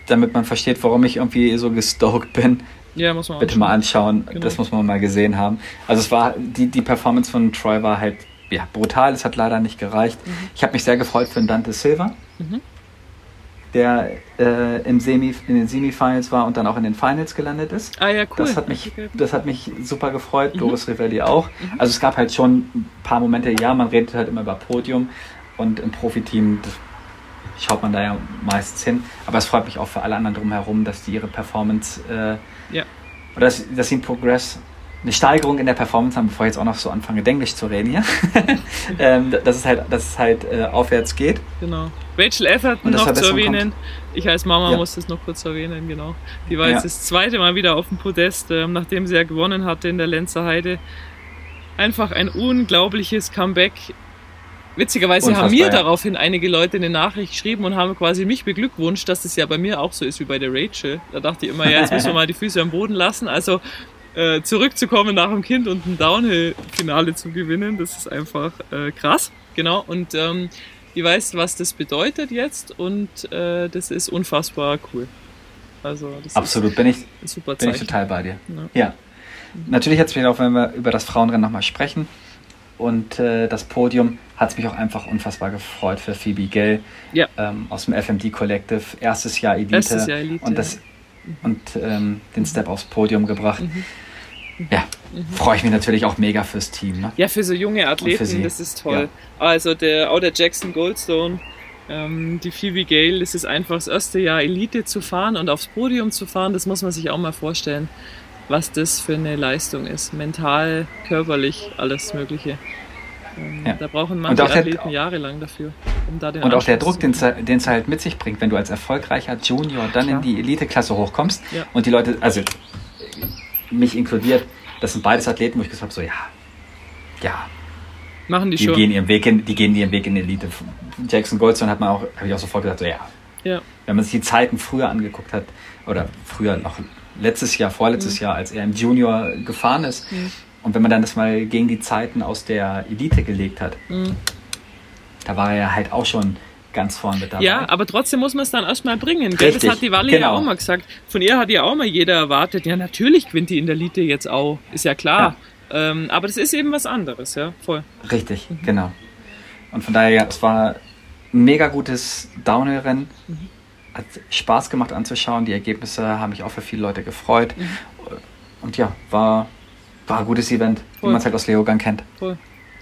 damit man versteht, warum ich irgendwie so gestoked bin. Ja, muss man Bitte anschauen. mal anschauen, genau. das muss man mal gesehen haben. Also es war, die, die Performance von Troy war halt ja, brutal, es hat leider nicht gereicht. Mhm. Ich habe mich sehr gefreut für Dante Silva, mhm. Der äh, im Semi, in den Semifinals war und dann auch in den Finals gelandet ist. Ah ja, cool. Das hat mich, das hat mich super gefreut, mhm. Doris Rivelli auch. Mhm. Also es gab halt schon ein paar Momente, ja, man redet halt immer über Podium und im Profiteam schaut man da ja meistens hin. Aber es freut mich auch für alle anderen drumherum, dass die ihre Performance äh, ja. oder dass, dass sie einen Progress eine Steigerung in der Performance haben, bevor ich jetzt auch noch so anfange, Englisch zu reden hier. ähm, dass es halt, dass es halt äh, aufwärts geht. Genau. Rachel Etherton noch zu erwähnen. Kommt. Ich als Mama ja. muss das noch kurz erwähnen, genau. Die war ja. jetzt das zweite Mal wieder auf dem Podest, ähm, nachdem sie ja gewonnen hatte in der Lenzer Heide. Einfach ein unglaubliches Comeback. Witzigerweise Unfassbar, haben mir ja. daraufhin einige Leute eine Nachricht geschrieben und haben quasi mich beglückwünscht, dass das ja bei mir auch so ist wie bei der Rachel. Da dachte ich immer, ja, jetzt müssen wir mal die Füße am Boden lassen. Also äh, zurückzukommen nach dem Kind und ein Downhill-Finale zu gewinnen, das ist einfach äh, krass. Genau. Und ähm, die weiß, was das bedeutet jetzt und äh, das ist unfassbar cool. Also das Absolut, bin ich, super bin ich total bei dir. Ja. ja. Natürlich hat es mich auch, wenn wir über das Frauenrennen nochmal sprechen und äh, das Podium, hat es mich auch einfach unfassbar gefreut für Phoebe Gill ja. ähm, aus dem FMD Collective. Erstes Jahr Elite. Erstes Jahr Elite und das, und ähm, den Step aufs Podium gebracht. Mhm. Ja, mhm. freue ich mich natürlich auch mega fürs Team. Ne? Ja, für so junge Athleten, das ist toll. Ja. Also der, auch der Jackson Goldstone, ähm, die Phoebe Gale, das ist einfach das erste Jahr Elite zu fahren und aufs Podium zu fahren, das muss man sich auch mal vorstellen, was das für eine Leistung ist. Mental, körperlich, alles Mögliche. Ähm, ja. Da brauchen manche Athleten der, jahrelang dafür. Um da den und auch der Druck, den es halt mit sich bringt, wenn du als erfolgreicher Junior dann Klar. in die Elite-Klasse hochkommst ja. und die Leute, also mich inkludiert, das sind beides Athleten, wo ich gesagt habe, so ja, ja. Machen die, die schon. Gehen ihren Weg in, die gehen ihren Weg in die Elite. Jackson Goldstone hat man auch, habe ich auch sofort gesagt, so ja. ja. Wenn man sich die Zeiten früher angeguckt hat, oder früher noch letztes Jahr, vorletztes mhm. Jahr, als er im Junior gefahren ist, mhm. und wenn man dann das mal gegen die Zeiten aus der Elite gelegt hat, mhm. da war er halt auch schon ganz vorne mit dabei. Ja, aber trotzdem muss man es dann erstmal bringen. Gell? Das hat die Wally genau. ja auch mal gesagt. Von ihr hat ja auch mal jeder erwartet, ja natürlich gewinnt die in der Elite jetzt auch, ist ja klar. Ja. Ähm, aber das ist eben was anderes, ja, voll. Richtig, mhm. genau. Und von daher, ja, es war ein mega gutes Downhill-Rennen. Mhm. Hat Spaß gemacht anzuschauen. Die Ergebnisse haben mich auch für viele Leute gefreut. Mhm. Und ja, war, war ein gutes Event, voll. wie man es halt aus Leogang kennt. Voll.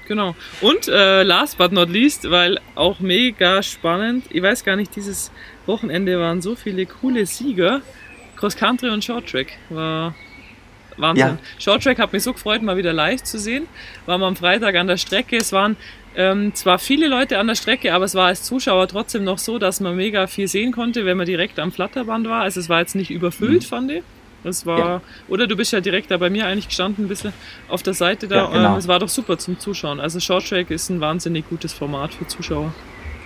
Genau. Und äh, last but not least, weil auch mega spannend, ich weiß gar nicht, dieses Wochenende waren so viele coole Sieger. Cross Country und Short Track war Wahnsinn. Ja. Shorttrack hat mich so gefreut, mal wieder live zu sehen. Waren wir am Freitag an der Strecke. Es waren ähm, zwar viele Leute an der Strecke, aber es war als Zuschauer trotzdem noch so, dass man mega viel sehen konnte, wenn man direkt am Flatterband war. Also es war jetzt nicht überfüllt, mhm. fand ich. Es war, ja. oder du bist ja direkt da bei mir eigentlich gestanden, ein bisschen auf der Seite da. Ja, genau. ähm, es war doch super zum Zuschauen. Also Shorttrack ist ein wahnsinnig gutes Format für Zuschauer.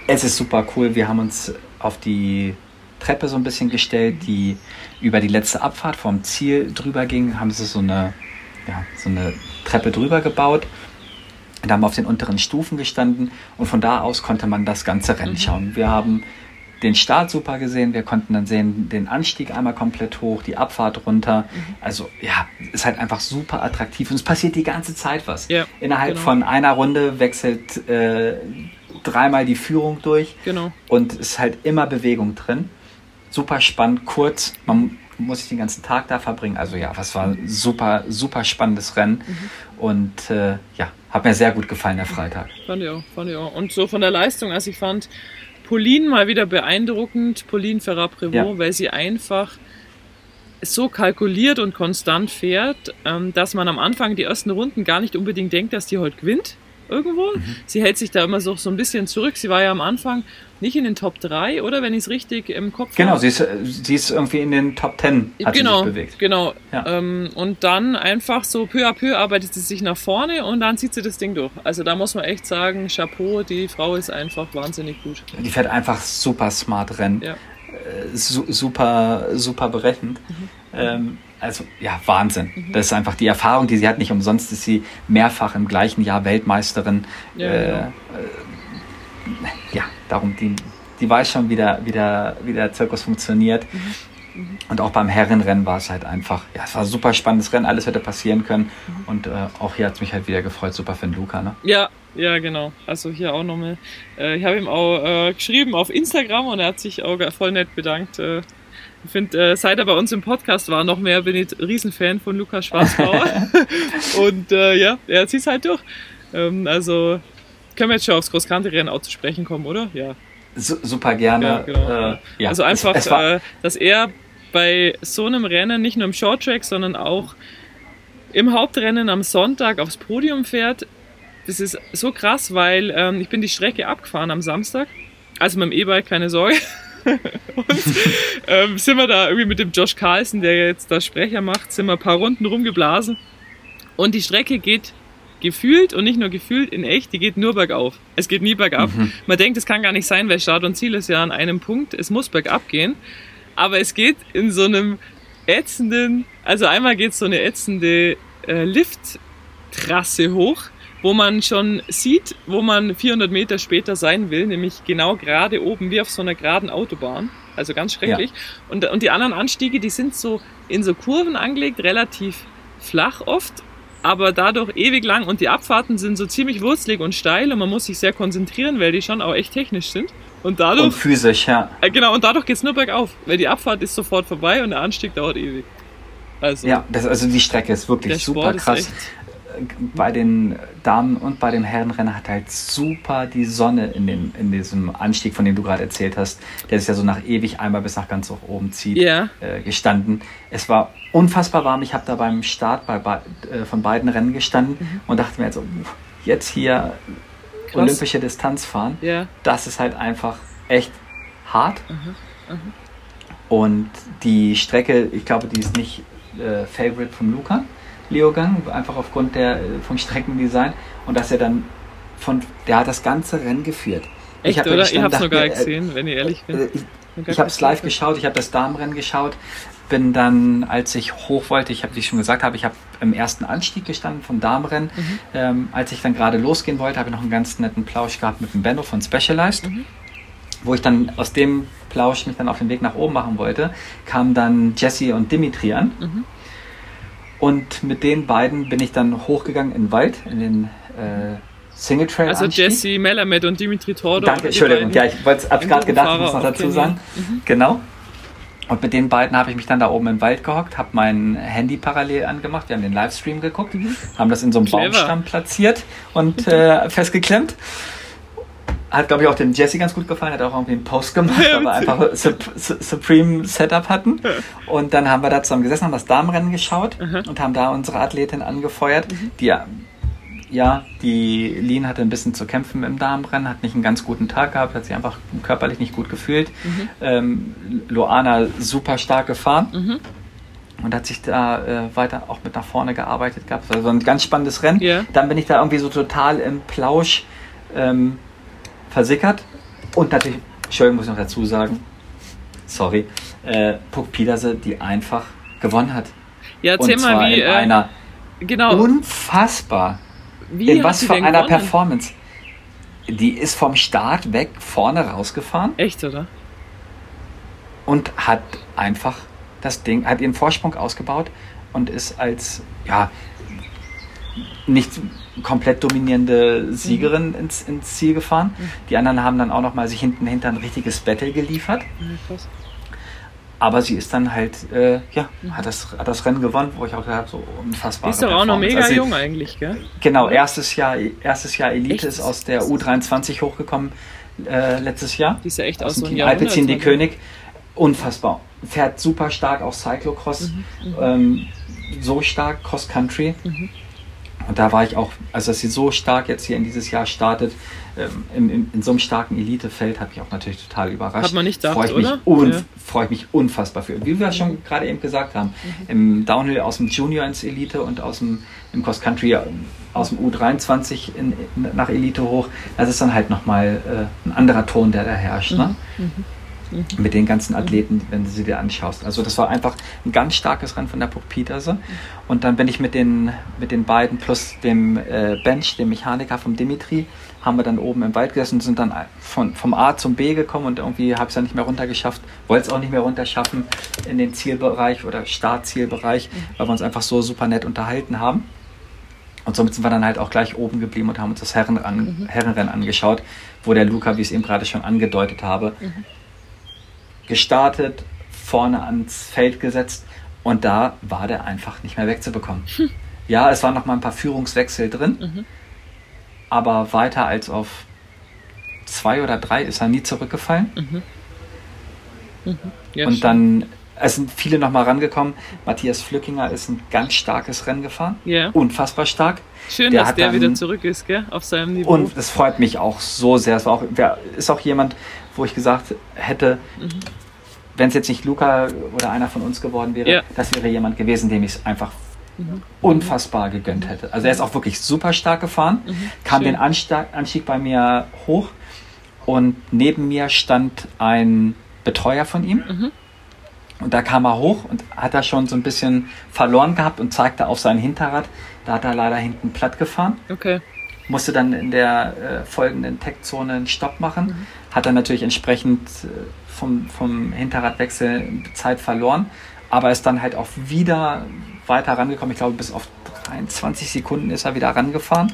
Es ist super cool. Wir haben uns auf die Treppe so ein bisschen gestellt, die über die letzte Abfahrt vom Ziel drüber ging. Haben sie so eine, ja, so eine Treppe drüber gebaut. Da haben wir auf den unteren Stufen gestanden und von da aus konnte man das ganze Rennen mhm. schauen. Wir haben den Start super gesehen, wir konnten dann sehen den Anstieg einmal komplett hoch, die Abfahrt runter. Mhm. Also ja, ist halt einfach super attraktiv und es passiert die ganze Zeit was. Ja, Innerhalb genau. von einer Runde wechselt äh, dreimal die Führung durch genau. und es ist halt immer Bewegung drin. Super spannend, kurz. Man muss sich den ganzen Tag da verbringen. Also ja, was war ein super, super spannendes Rennen. Mhm. Und äh, ja, hat mir sehr gut gefallen, der Freitag. Fand ich auch, fand ich auch. Und so von der Leistung, also ich fand Pauline mal wieder beeindruckend, Pauline Ferraprévot, ja. weil sie einfach so kalkuliert und konstant fährt, ähm, dass man am Anfang die ersten Runden gar nicht unbedingt denkt, dass die heute gewinnt irgendwo. Mhm. Sie hält sich da immer so, so ein bisschen zurück. Sie war ja am Anfang nicht in den Top 3, oder wenn ich es richtig im Kopf habe. Genau, sie ist, sie ist irgendwie in den Top 10 hat genau, sie sich bewegt. Genau, ja. ähm, und dann einfach so peu à peu arbeitet sie sich nach vorne und dann zieht sie das Ding durch. Also da muss man echt sagen, Chapeau, die Frau ist einfach wahnsinnig gut. Die fährt einfach super smart Rennen. Ja. Äh, su super, super berechnend. Mhm. Ähm, also ja, Wahnsinn. Mhm. Das ist einfach die Erfahrung, die sie hat. Nicht umsonst ist sie mehrfach im gleichen Jahr Weltmeisterin. Ja, äh, genau. äh, ja darum, die, die weiß schon, wie der, wie der, wie der Zirkus funktioniert. Mhm. Mhm. Und auch beim Herrenrennen war es halt einfach, ja, es war ein super spannendes Rennen, alles hätte passieren können. Mhm. Und äh, auch hier hat es mich halt wieder gefreut, super für den Luca, ne? Ja, ja, genau. Also hier auch nochmal. Äh, ich habe ihm auch äh, geschrieben auf Instagram und er hat sich auch voll nett bedankt. Ich finde, äh, seit er bei uns im Podcast war, noch mehr bin ich Riesenfan von Lukas Schwarzbauer. und äh, ja, er zieht es halt durch. Ähm, also können wir jetzt schon aufs Großkante-Rennen auch zu sprechen kommen, oder? Ja. super gerne. Ja, genau. äh, ja. Also einfach, es, es äh, dass er bei so einem Rennen nicht nur im Shorttrack, sondern auch im Hauptrennen am Sonntag aufs Podium fährt. Das ist so krass, weil ähm, ich bin die Strecke abgefahren am Samstag. Also mit dem E-Bike, keine Sorge. Und ähm, sind wir da irgendwie mit dem Josh Carlson, der jetzt da Sprecher macht, sind wir ein paar Runden rumgeblasen. Und die Strecke geht gefühlt und nicht nur gefühlt in echt, die geht nur bergauf. Es geht nie bergab. Mhm. Man denkt, es kann gar nicht sein, weil Start und Ziel ist ja an einem Punkt. Es muss bergab gehen. Aber es geht in so einem ätzenden, also einmal geht so eine ätzende äh, Lifttrasse hoch wo man schon sieht, wo man 400 Meter später sein will, nämlich genau gerade oben, wie auf so einer geraden Autobahn. Also ganz schrecklich. Ja. Und, und die anderen Anstiege, die sind so in so Kurven angelegt, relativ flach oft, aber dadurch ewig lang. Und die Abfahrten sind so ziemlich wurzelig und steil und man muss sich sehr konzentrieren, weil die schon auch echt technisch sind. Und dadurch. Und physisch, ja. Äh, genau, und dadurch geht es nur bergauf, weil die Abfahrt ist sofort vorbei und der Anstieg dauert ewig. Also, ja, das, also die Strecke ist wirklich super krass bei den Damen und bei dem Herrenrennen hat halt super die Sonne in, dem, in diesem Anstieg, von dem du gerade erzählt hast, der sich ja so nach ewig einmal bis nach ganz hoch oben zieht, yeah. äh, gestanden. Es war unfassbar warm. Ich habe da beim Start bei, äh, von beiden Rennen gestanden mhm. und dachte mir jetzt, also, jetzt hier Krass. olympische Distanz fahren, yeah. das ist halt einfach echt hart. Mhm. Mhm. Und die Strecke, ich glaube, die ist nicht äh, Favorite von Luca. Leogang, einfach aufgrund der, vom Streckendesign. Und dass er dann von, der hat das ganze Rennen geführt. Echt, ich hab oder? Ich hab's noch gar nicht äh, gesehen, wenn ich ehrlich bin. Äh, ich, ich habe es live geschaut, ich habe das Damenrennen geschaut, bin dann, als ich hoch wollte, ich habe, wie ich schon gesagt habe, ich habe im ersten Anstieg gestanden vom Damenrennen. Mhm. Ähm, als ich dann gerade losgehen wollte, habe ich noch einen ganz netten Plausch gehabt mit dem Benno von Specialized. Mhm. Wo ich dann aus dem Plausch mich dann auf den Weg nach oben machen wollte, kamen dann Jesse und Dimitri an. Mhm. Und mit den beiden bin ich dann hochgegangen in den Wald, in den äh, Single Trail. Also Jesse Melamed und Dimitri Tordo. Danke, Entschuldigung, ja, ich wollte es gerade gedacht, ich muss noch dazu sagen. Mhm. Genau. Und mit den beiden habe ich mich dann da oben im Wald gehockt, habe mein Handy parallel angemacht. Wir haben den Livestream geguckt, mhm. haben das in so einem Clever. Baumstamm platziert und äh, festgeklemmt. Hat, glaube ich, auch dem Jesse ganz gut gefallen, hat auch irgendwie einen Post gemacht, weil wir einfach Supreme Setup hatten. Und dann haben wir da zusammen gesessen, haben das Damenrennen geschaut mhm. und haben da unsere Athletin angefeuert, mhm. die ja, die Lien hatte ein bisschen zu kämpfen im Damenrennen, hat nicht einen ganz guten Tag gehabt, hat sich einfach körperlich nicht gut gefühlt. Mhm. Ähm, Loana super stark gefahren mhm. und hat sich da äh, weiter auch mit nach vorne gearbeitet gehabt. Also ein ganz spannendes Rennen. Yeah. Dann bin ich da irgendwie so total im Plausch ähm, versickert. Und natürlich, Entschuldigung, muss ich noch dazu sagen, sorry, äh, Puck Peterse, die einfach gewonnen hat. Ja, erzähl Und mal, wie. In äh, einer genau. unfassbar. Wie in was für einer gewonnen? Performance. Die ist vom Start weg vorne rausgefahren. Echt, oder? Und hat einfach das Ding, hat ihren Vorsprung ausgebaut und ist als, ja, nicht komplett dominierende Siegerin mhm. ins, ins, Ziel gefahren. Mhm. Die anderen haben dann auch noch mal sich hinten hinter ein richtiges Battle geliefert. Mhm, Aber sie ist dann halt, äh, ja, mhm. hat, das, hat das Rennen gewonnen, wo ich auch gesagt habe, so unfassbar. ist doch auch noch mega also, jung eigentlich, gell? Genau, erstes Jahr, erstes Jahr Elite echt? ist aus der U23 hochgekommen äh, letztes Jahr. Die ist ja echt aus, aus so einem Alpecin die König. Unfassbar. Fährt super stark auch Cyclocross. Mhm, mhm. ähm, so stark Cross Country. Mhm. Und da war ich auch, also dass sie so stark jetzt hier in dieses Jahr startet, ähm, in, in, in, so einem starken Elitefeld, hat mich auch natürlich total überrascht. Hat man nicht gedacht, freue ich oder? Mich ja. Freue ich mich unfassbar für. Wie wir schon gerade eben gesagt haben, mhm. im Downhill aus dem Junior ins Elite und aus dem im Cross Country äh, aus dem U23 in, nach Elite hoch, das ist dann halt nochmal äh, ein anderer Ton, der da herrscht. Ne? Mhm. Mhm. Mhm. Mit den ganzen Athleten, wenn du sie dir anschaust. Also das war einfach ein ganz starkes Rennen von der Puck Peterse. Und dann bin ich mit den, mit den beiden plus dem äh, Bench, dem Mechaniker vom Dimitri, haben wir dann oben im Wald gesessen und sind dann von, vom A zum B gekommen und irgendwie habe ich es dann nicht mehr runtergeschafft, wollte es auch nicht mehr runterschaffen in den Zielbereich oder Startzielbereich, mhm. weil wir uns einfach so super nett unterhalten haben. Und somit sind wir dann halt auch gleich oben geblieben und haben uns das Herrenrennen, mhm. Herrenrennen angeschaut, wo der Luca, wie ich es eben gerade schon angedeutet habe, mhm gestartet, vorne ans Feld gesetzt und da war der einfach nicht mehr wegzubekommen. Hm. Ja, es waren noch mal ein paar Führungswechsel drin, mhm. aber weiter als auf zwei oder drei ist er nie zurückgefallen. Mhm. Mhm. Ja, und dann es sind viele noch mal rangekommen. Matthias Flückinger ist ein ganz starkes Rennen gefahren. Yeah. Unfassbar stark. Schön, der dass der wieder zurück ist, gell? auf seinem Niveau. Und es freut mich auch so sehr. Es war auch, ist auch jemand, wo ich gesagt hätte, mhm. wenn es jetzt nicht Luca oder einer von uns geworden wäre, ja. das wäre jemand gewesen, dem ich es einfach mhm. unfassbar gegönnt hätte. Also er ist auch wirklich super stark gefahren, mhm. kam Schön. den Anstieg, Anstieg bei mir hoch und neben mir stand ein Betreuer von ihm. Mhm. Und da kam er hoch und hat er schon so ein bisschen verloren gehabt und zeigte auf sein Hinterrad. Da hat er leider hinten platt gefahren. Okay. Musste dann in der äh, folgenden Tech-Zone einen Stopp machen. Mhm hat er natürlich entsprechend äh, vom, vom Hinterradwechsel Zeit verloren, aber ist dann halt auch wieder weiter rangekommen. Ich glaube, bis auf 23 Sekunden ist er wieder rangefahren.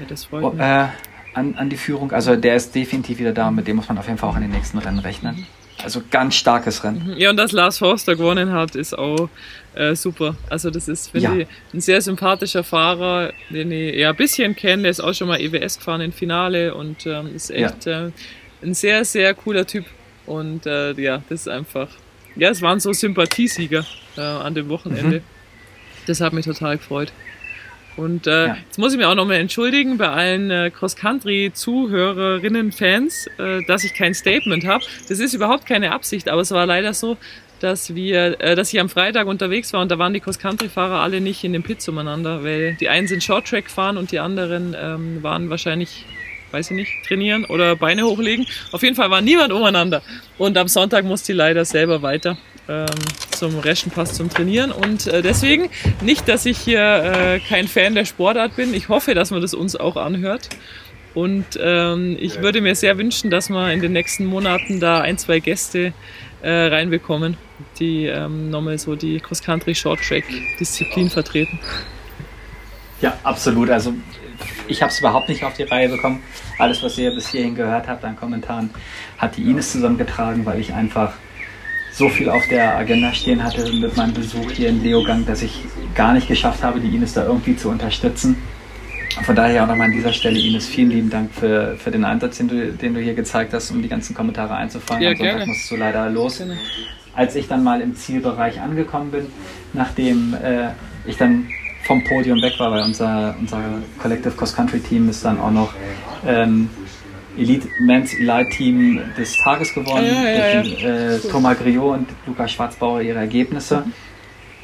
Ja, das freut mich. Äh, an, an die Führung. Also der ist definitiv wieder da, mit dem muss man auf jeden Fall auch in den nächsten Rennen rechnen. Also ganz starkes Rennen. Mhm. Ja, und dass Lars Forster gewonnen hat, ist auch äh, super. Also das ist, finde ja. ich, ein sehr sympathischer Fahrer, den ich ja ein bisschen kenne. Der ist auch schon mal EWS gefahren im Finale und ähm, ist echt ja. äh, ein sehr, sehr cooler Typ. Und äh, ja, das ist einfach, ja, es waren so Sympathiesieger äh, an dem Wochenende. Mhm. Das hat mich total gefreut. Und äh, ja. jetzt muss ich mir auch nochmal entschuldigen bei allen äh, Cross-Country-Zuhörerinnen, Fans, äh, dass ich kein Statement habe. Das ist überhaupt keine Absicht, aber es war leider so, dass wir, äh, dass ich am Freitag unterwegs war und da waren die Cross-Country-Fahrer alle nicht in den Pits umeinander, weil die einen sind Short-Track fahren und die anderen ähm, waren wahrscheinlich weiß ich nicht, trainieren oder Beine hochlegen. Auf jeden Fall war niemand umeinander. Und am Sonntag musste ich leider selber weiter ähm, zum Reschenpass zum Trainieren. Und äh, deswegen, nicht, dass ich hier äh, kein Fan der Sportart bin. Ich hoffe, dass man das uns auch anhört. Und ähm, ich würde mir sehr wünschen, dass wir in den nächsten Monaten da ein, zwei Gäste äh, reinbekommen, die ähm, nochmal so die Cross-Country Short-Track-Disziplin vertreten. Ja, absolut. Also ich habe es überhaupt nicht auf die Reihe bekommen. Alles, was ihr bis hierhin gehört habt an Kommentaren, hat die Ines zusammengetragen, weil ich einfach so viel auf der Agenda stehen hatte mit meinem Besuch hier in Leogang, dass ich gar nicht geschafft habe, die Ines da irgendwie zu unterstützen. Von daher auch nochmal an dieser Stelle, Ines, vielen lieben Dank für, für den Einsatz, den du, den du hier gezeigt hast, um die ganzen Kommentare einzufangen. Ja, Am Sonntag gerne. musst du leider los. Als ich dann mal im Zielbereich angekommen bin, nachdem äh, ich dann vom Podium weg war, weil unser, unser Collective Cross Country Team ist dann auch noch ähm, Elite, Men's Elite Team des Tages geworden. Ja, ja, durch Äh, Thomas Griot und Lukas Schwarzbauer ihre Ergebnisse.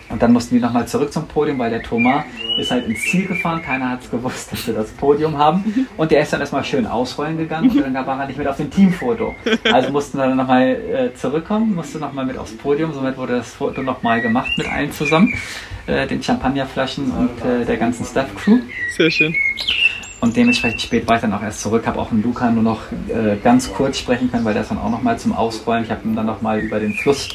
Und dann mussten wir nochmal zurück zum Podium, weil der Thomas ist halt ins Ziel gefahren. Keiner hat es gewusst, dass wir das Podium haben. Und der ist dann erstmal schön ausrollen gegangen und dann war er nicht mit auf dem Teamfoto. Also mussten wir dann nochmal äh, zurückkommen, musste nochmal mit aufs Podium. Somit wurde das Foto nochmal gemacht mit allen zusammen. Äh, den Champagnerflaschen und äh, der ganzen Staff-Crew. Sehr schön. Und dementsprechend spät war ich dann auch erst zurück, habe auch einen Luca nur noch äh, ganz kurz sprechen können, weil der ist dann auch nochmal zum Ausrollen. Ich habe ihn dann nochmal über den Fluss,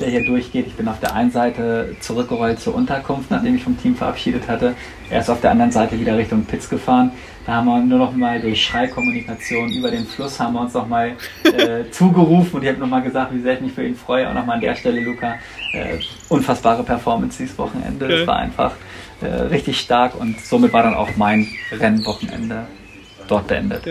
der hier durchgeht. Ich bin auf der einen Seite zurückgerollt zur Unterkunft, nachdem ich vom Team verabschiedet hatte. Er ist auf der anderen Seite wieder Richtung Pitts gefahren. Da haben wir nur noch mal durch Schreikommunikation über den Fluss haben wir uns noch mal äh, zugerufen und ich habe noch mal gesagt, wie sehr ich mich für ihn freue. Auch noch mal an der Stelle, Luca, äh, unfassbare Performance dieses Wochenende. Das Okay. war einfach äh, richtig stark und somit war dann auch mein Rennwochenende dort beendet.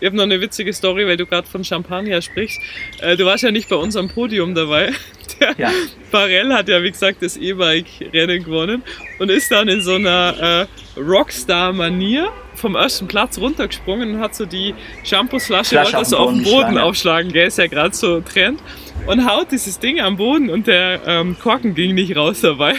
Ich habe noch eine witzige Story, weil du gerade von Champagner sprichst. Äh, du warst ja nicht bei unserem Podium dabei. Der Ja. Barell hat ja, wie gesagt, das E-Bike-Rennen gewonnen und ist dann in so einer äh, Rockstar-Manier vom ersten Platz runtergesprungen und hat so die Shampoosflasche Flasche wollte auf so den auf den Boden ja. aufschlagen, gell, ist ja gerade so Trend. Und haut dieses Ding am Boden und der ähm, Korken ging nicht raus dabei.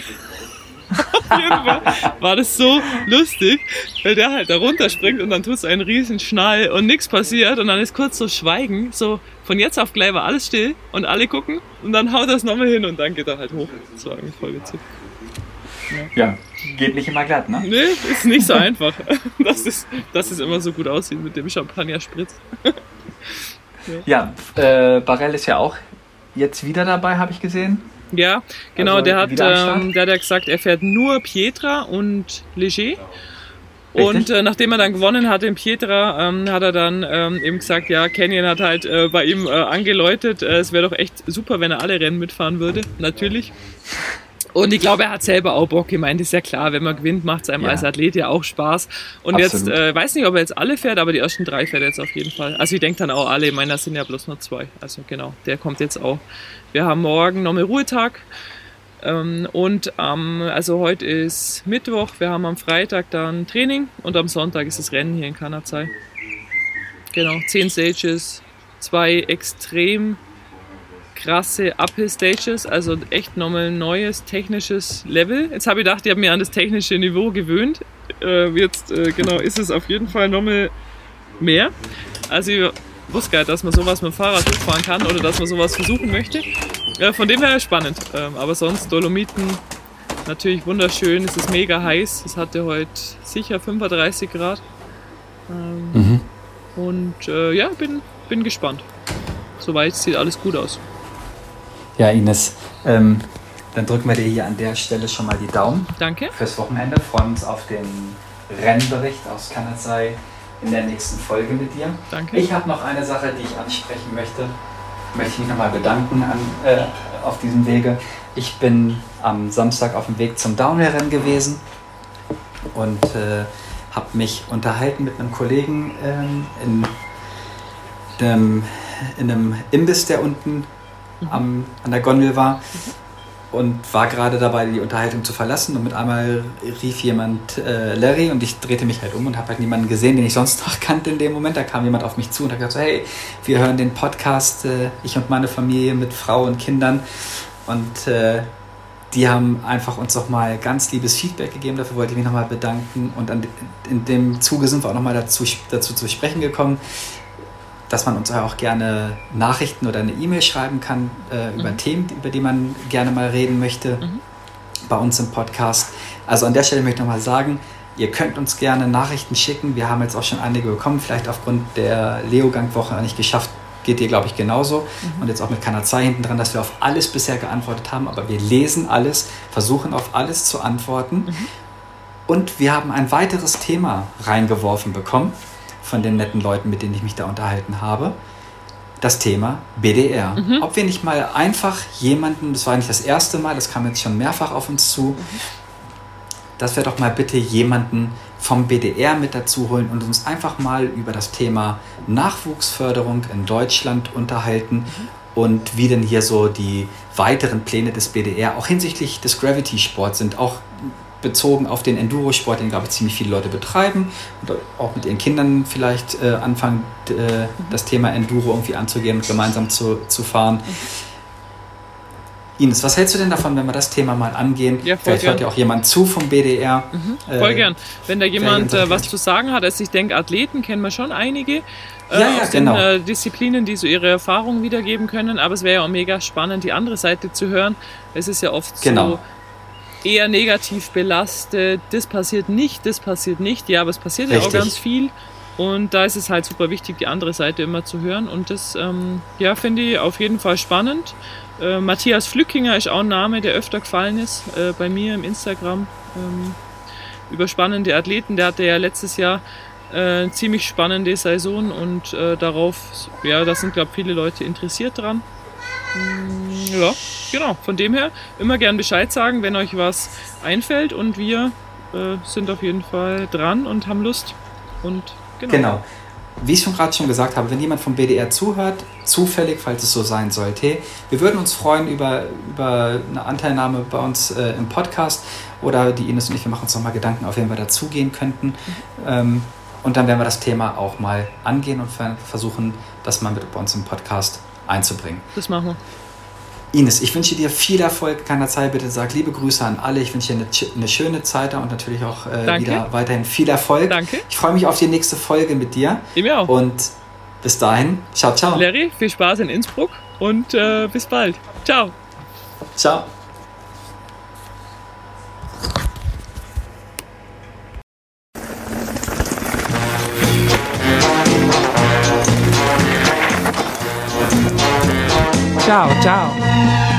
Auf jeden Fall war das so lustig, weil der halt da runterspringt und dann tut es einen riesen Schnall und nichts passiert und dann ist kurz so Schweigen, so von jetzt auf gleich war alles still und alle gucken und dann haut er es nochmal hin und dann geht er halt hoch. Das war eigentlich voll witzig. Ja, geht nicht immer glatt, ne? Nee, ist nicht so einfach, dass es, dass es immer so gut aussieht mit dem Champagner-Spritz. Ja, äh, Barell ist ja auch jetzt wieder dabei, habe ich gesehen. Ja, genau, Also der, hat, ähm, der hat ja gesagt, er fährt nur Pietra und Leger. Und äh, nachdem er dann gewonnen hat in Pietra, ähm, hat er dann ähm, eben gesagt, ja, Canyon hat halt äh, bei ihm äh, angeläutet, äh, es wäre doch echt super, wenn er alle Rennen mitfahren würde, natürlich. Und ich glaube, er hat selber auch Bock gemeint, ist ja klar, wenn man gewinnt, macht es einem Ja. als Athlet ja auch Spaß. Und Absolut. jetzt, äh, weiß nicht, ob er jetzt alle fährt, aber die ersten drei fährt er jetzt auf jeden Fall. Also ich denke dann auch alle, ich meine, das sind ja bloß nur zwei. Also genau, der kommt jetzt auch. Wir haben morgen nochmal Ruhetag. Ähm, und am, also heute ist Mittwoch, wir haben am Freitag dann Training und am Sonntag ist das Rennen hier in Kanazai. Genau, zehn Stages, zwei extrem krasse Uphill-Stages, also echt nochmal ein neues technisches Level. Jetzt habe ich gedacht, ich habe mir an das technische Niveau gewöhnt. Äh, jetzt äh, genau ist es auf jeden Fall nochmal mehr. Also ich wusste gar nicht, dass man sowas mit dem Fahrrad hochfahren kann oder dass man sowas versuchen möchte. Ja, von dem her spannend. Ähm, aber sonst Dolomiten natürlich wunderschön. Es ist mega heiß. Es hatte heute sicher 35 Grad. Ähm, Und äh, ja, bin, bin gespannt. Soweit sieht alles gut aus. Ja, Ines, ähm, dann drücken wir dir hier an der Stelle schon mal die Daumen Danke. fürs Wochenende. Freuen uns auf den Rennbericht aus Kanazai in der nächsten Folge mit dir. Danke. Ich habe noch eine Sache, die ich ansprechen möchte. Möchte ich mich nochmal bedanken an, äh, auf diesem Wege. Ich bin am Samstag auf dem Weg zum Downhill-Rennen gewesen und äh, habe mich unterhalten mit einem Kollegen ähm, in, dem, in einem Imbiss, der unten am, an der Gondel war und war gerade dabei, die Unterhaltung zu verlassen und mit einmal rief jemand äh, Larry und ich drehte mich halt um und habe halt niemanden gesehen, den ich sonst noch kannte in dem Moment. Da kam jemand auf mich zu und hat gesagt, so, hey, wir hören den Podcast, äh, ich und meine Familie mit Frau und Kindern und äh, die haben einfach uns nochmal ganz liebes Feedback gegeben. Dafür wollte ich mich nochmal bedanken. Und an, in dem Zuge sind wir auch nochmal dazu, dazu zu sprechen gekommen, dass man uns auch gerne Nachrichten oder eine E-Mail schreiben kann äh, über Themen, über die man gerne mal reden möchte bei uns im Podcast. Also an der Stelle möchte ich nochmal sagen, ihr könnt uns gerne Nachrichten schicken. Wir haben jetzt auch schon einige bekommen, vielleicht aufgrund der Leogang-Woche nicht geschafft. Geht dir, glaube ich, genauso. Und jetzt auch mit Kanazai hinten dran, dass wir auf alles bisher geantwortet haben. Aber wir lesen alles, versuchen auf alles zu antworten. Und wir haben ein weiteres Thema reingeworfen bekommen von den netten Leuten, mit denen ich mich da unterhalten habe. Das Thema BDR. Ob wir nicht mal einfach jemanden, das war nicht das erste Mal, das kam jetzt schon mehrfach auf uns zu, dass wir doch mal bitte jemanden vom BDR mit dazu holen und uns einfach mal über das Thema Nachwuchsförderung in Deutschland unterhalten mhm. und wie denn hier so die weiteren Pläne des BDR auch hinsichtlich des Gravity-Sports sind, auch bezogen auf den Enduro-Sport, den, glaube ich, ziemlich viele Leute betreiben und auch mit ihren Kindern vielleicht äh, anfangen, äh, mhm. das Thema Enduro irgendwie anzugehen und gemeinsam zu, zu fahren. Mhm Ines, was hältst du denn davon, wenn wir das Thema mal angehen? Ja, Vielleicht gern. hört ja auch jemand zu vom BDR. Mhm, voll äh, gern. Wenn da jemand äh, was zu sagen hat, also ich denke, Athleten kennen wir schon einige. Äh, ja, ja, aus genau. den äh, Disziplinen, die so ihre Erfahrungen wiedergeben können. Aber es wäre ja auch mega spannend, die andere Seite zu hören. Es ist ja oft genau. so eher negativ belastet. Das passiert nicht, das passiert nicht. Ja, aber es passiert Richtig. ja auch ganz viel. Und da ist es halt super wichtig, die andere Seite immer zu hören. Und das, ähm, ja, finde ich auf jeden Fall spannend. Äh, Matthias Flückinger ist auch ein Name, der öfter gefallen ist äh, bei mir im Instagram. Ähm, über spannende Athleten. Der hatte ja letztes Jahr äh, ziemlich spannende Saison und äh, darauf, ja, da sind, glaube ich, viele Leute interessiert dran. Mm, ja, genau. Von dem her immer gern Bescheid sagen, wenn euch was einfällt und wir äh, sind auf jeden Fall dran und haben Lust. Und genau. genau wie ich schon gerade schon gesagt habe, wenn jemand vom BDR zuhört, zufällig, falls es so sein sollte, wir würden uns freuen über, über eine Anteilnahme bei uns äh, im Podcast oder die Ines und ich, wir machen uns nochmal Gedanken, auf wen wir dazugehen könnten. Mhm. Ähm, und dann werden wir das Thema auch mal angehen und versuchen, das mal mit bei uns im Podcast einzubringen. Das machen wir. Ines, ich wünsche dir viel Erfolg. Keiner Zeit, bitte sag liebe Grüße an alle. Ich wünsche dir eine, eine schöne Zeit und natürlich auch äh, wieder weiterhin viel Erfolg. Danke. Ich freue mich auf die nächste Folge mit dir. Ich mir auch. Und bis dahin, ciao, ciao. Larry, viel Spaß in Innsbruck und äh, bis bald. Ciao. Ciao. Ciao, ciao.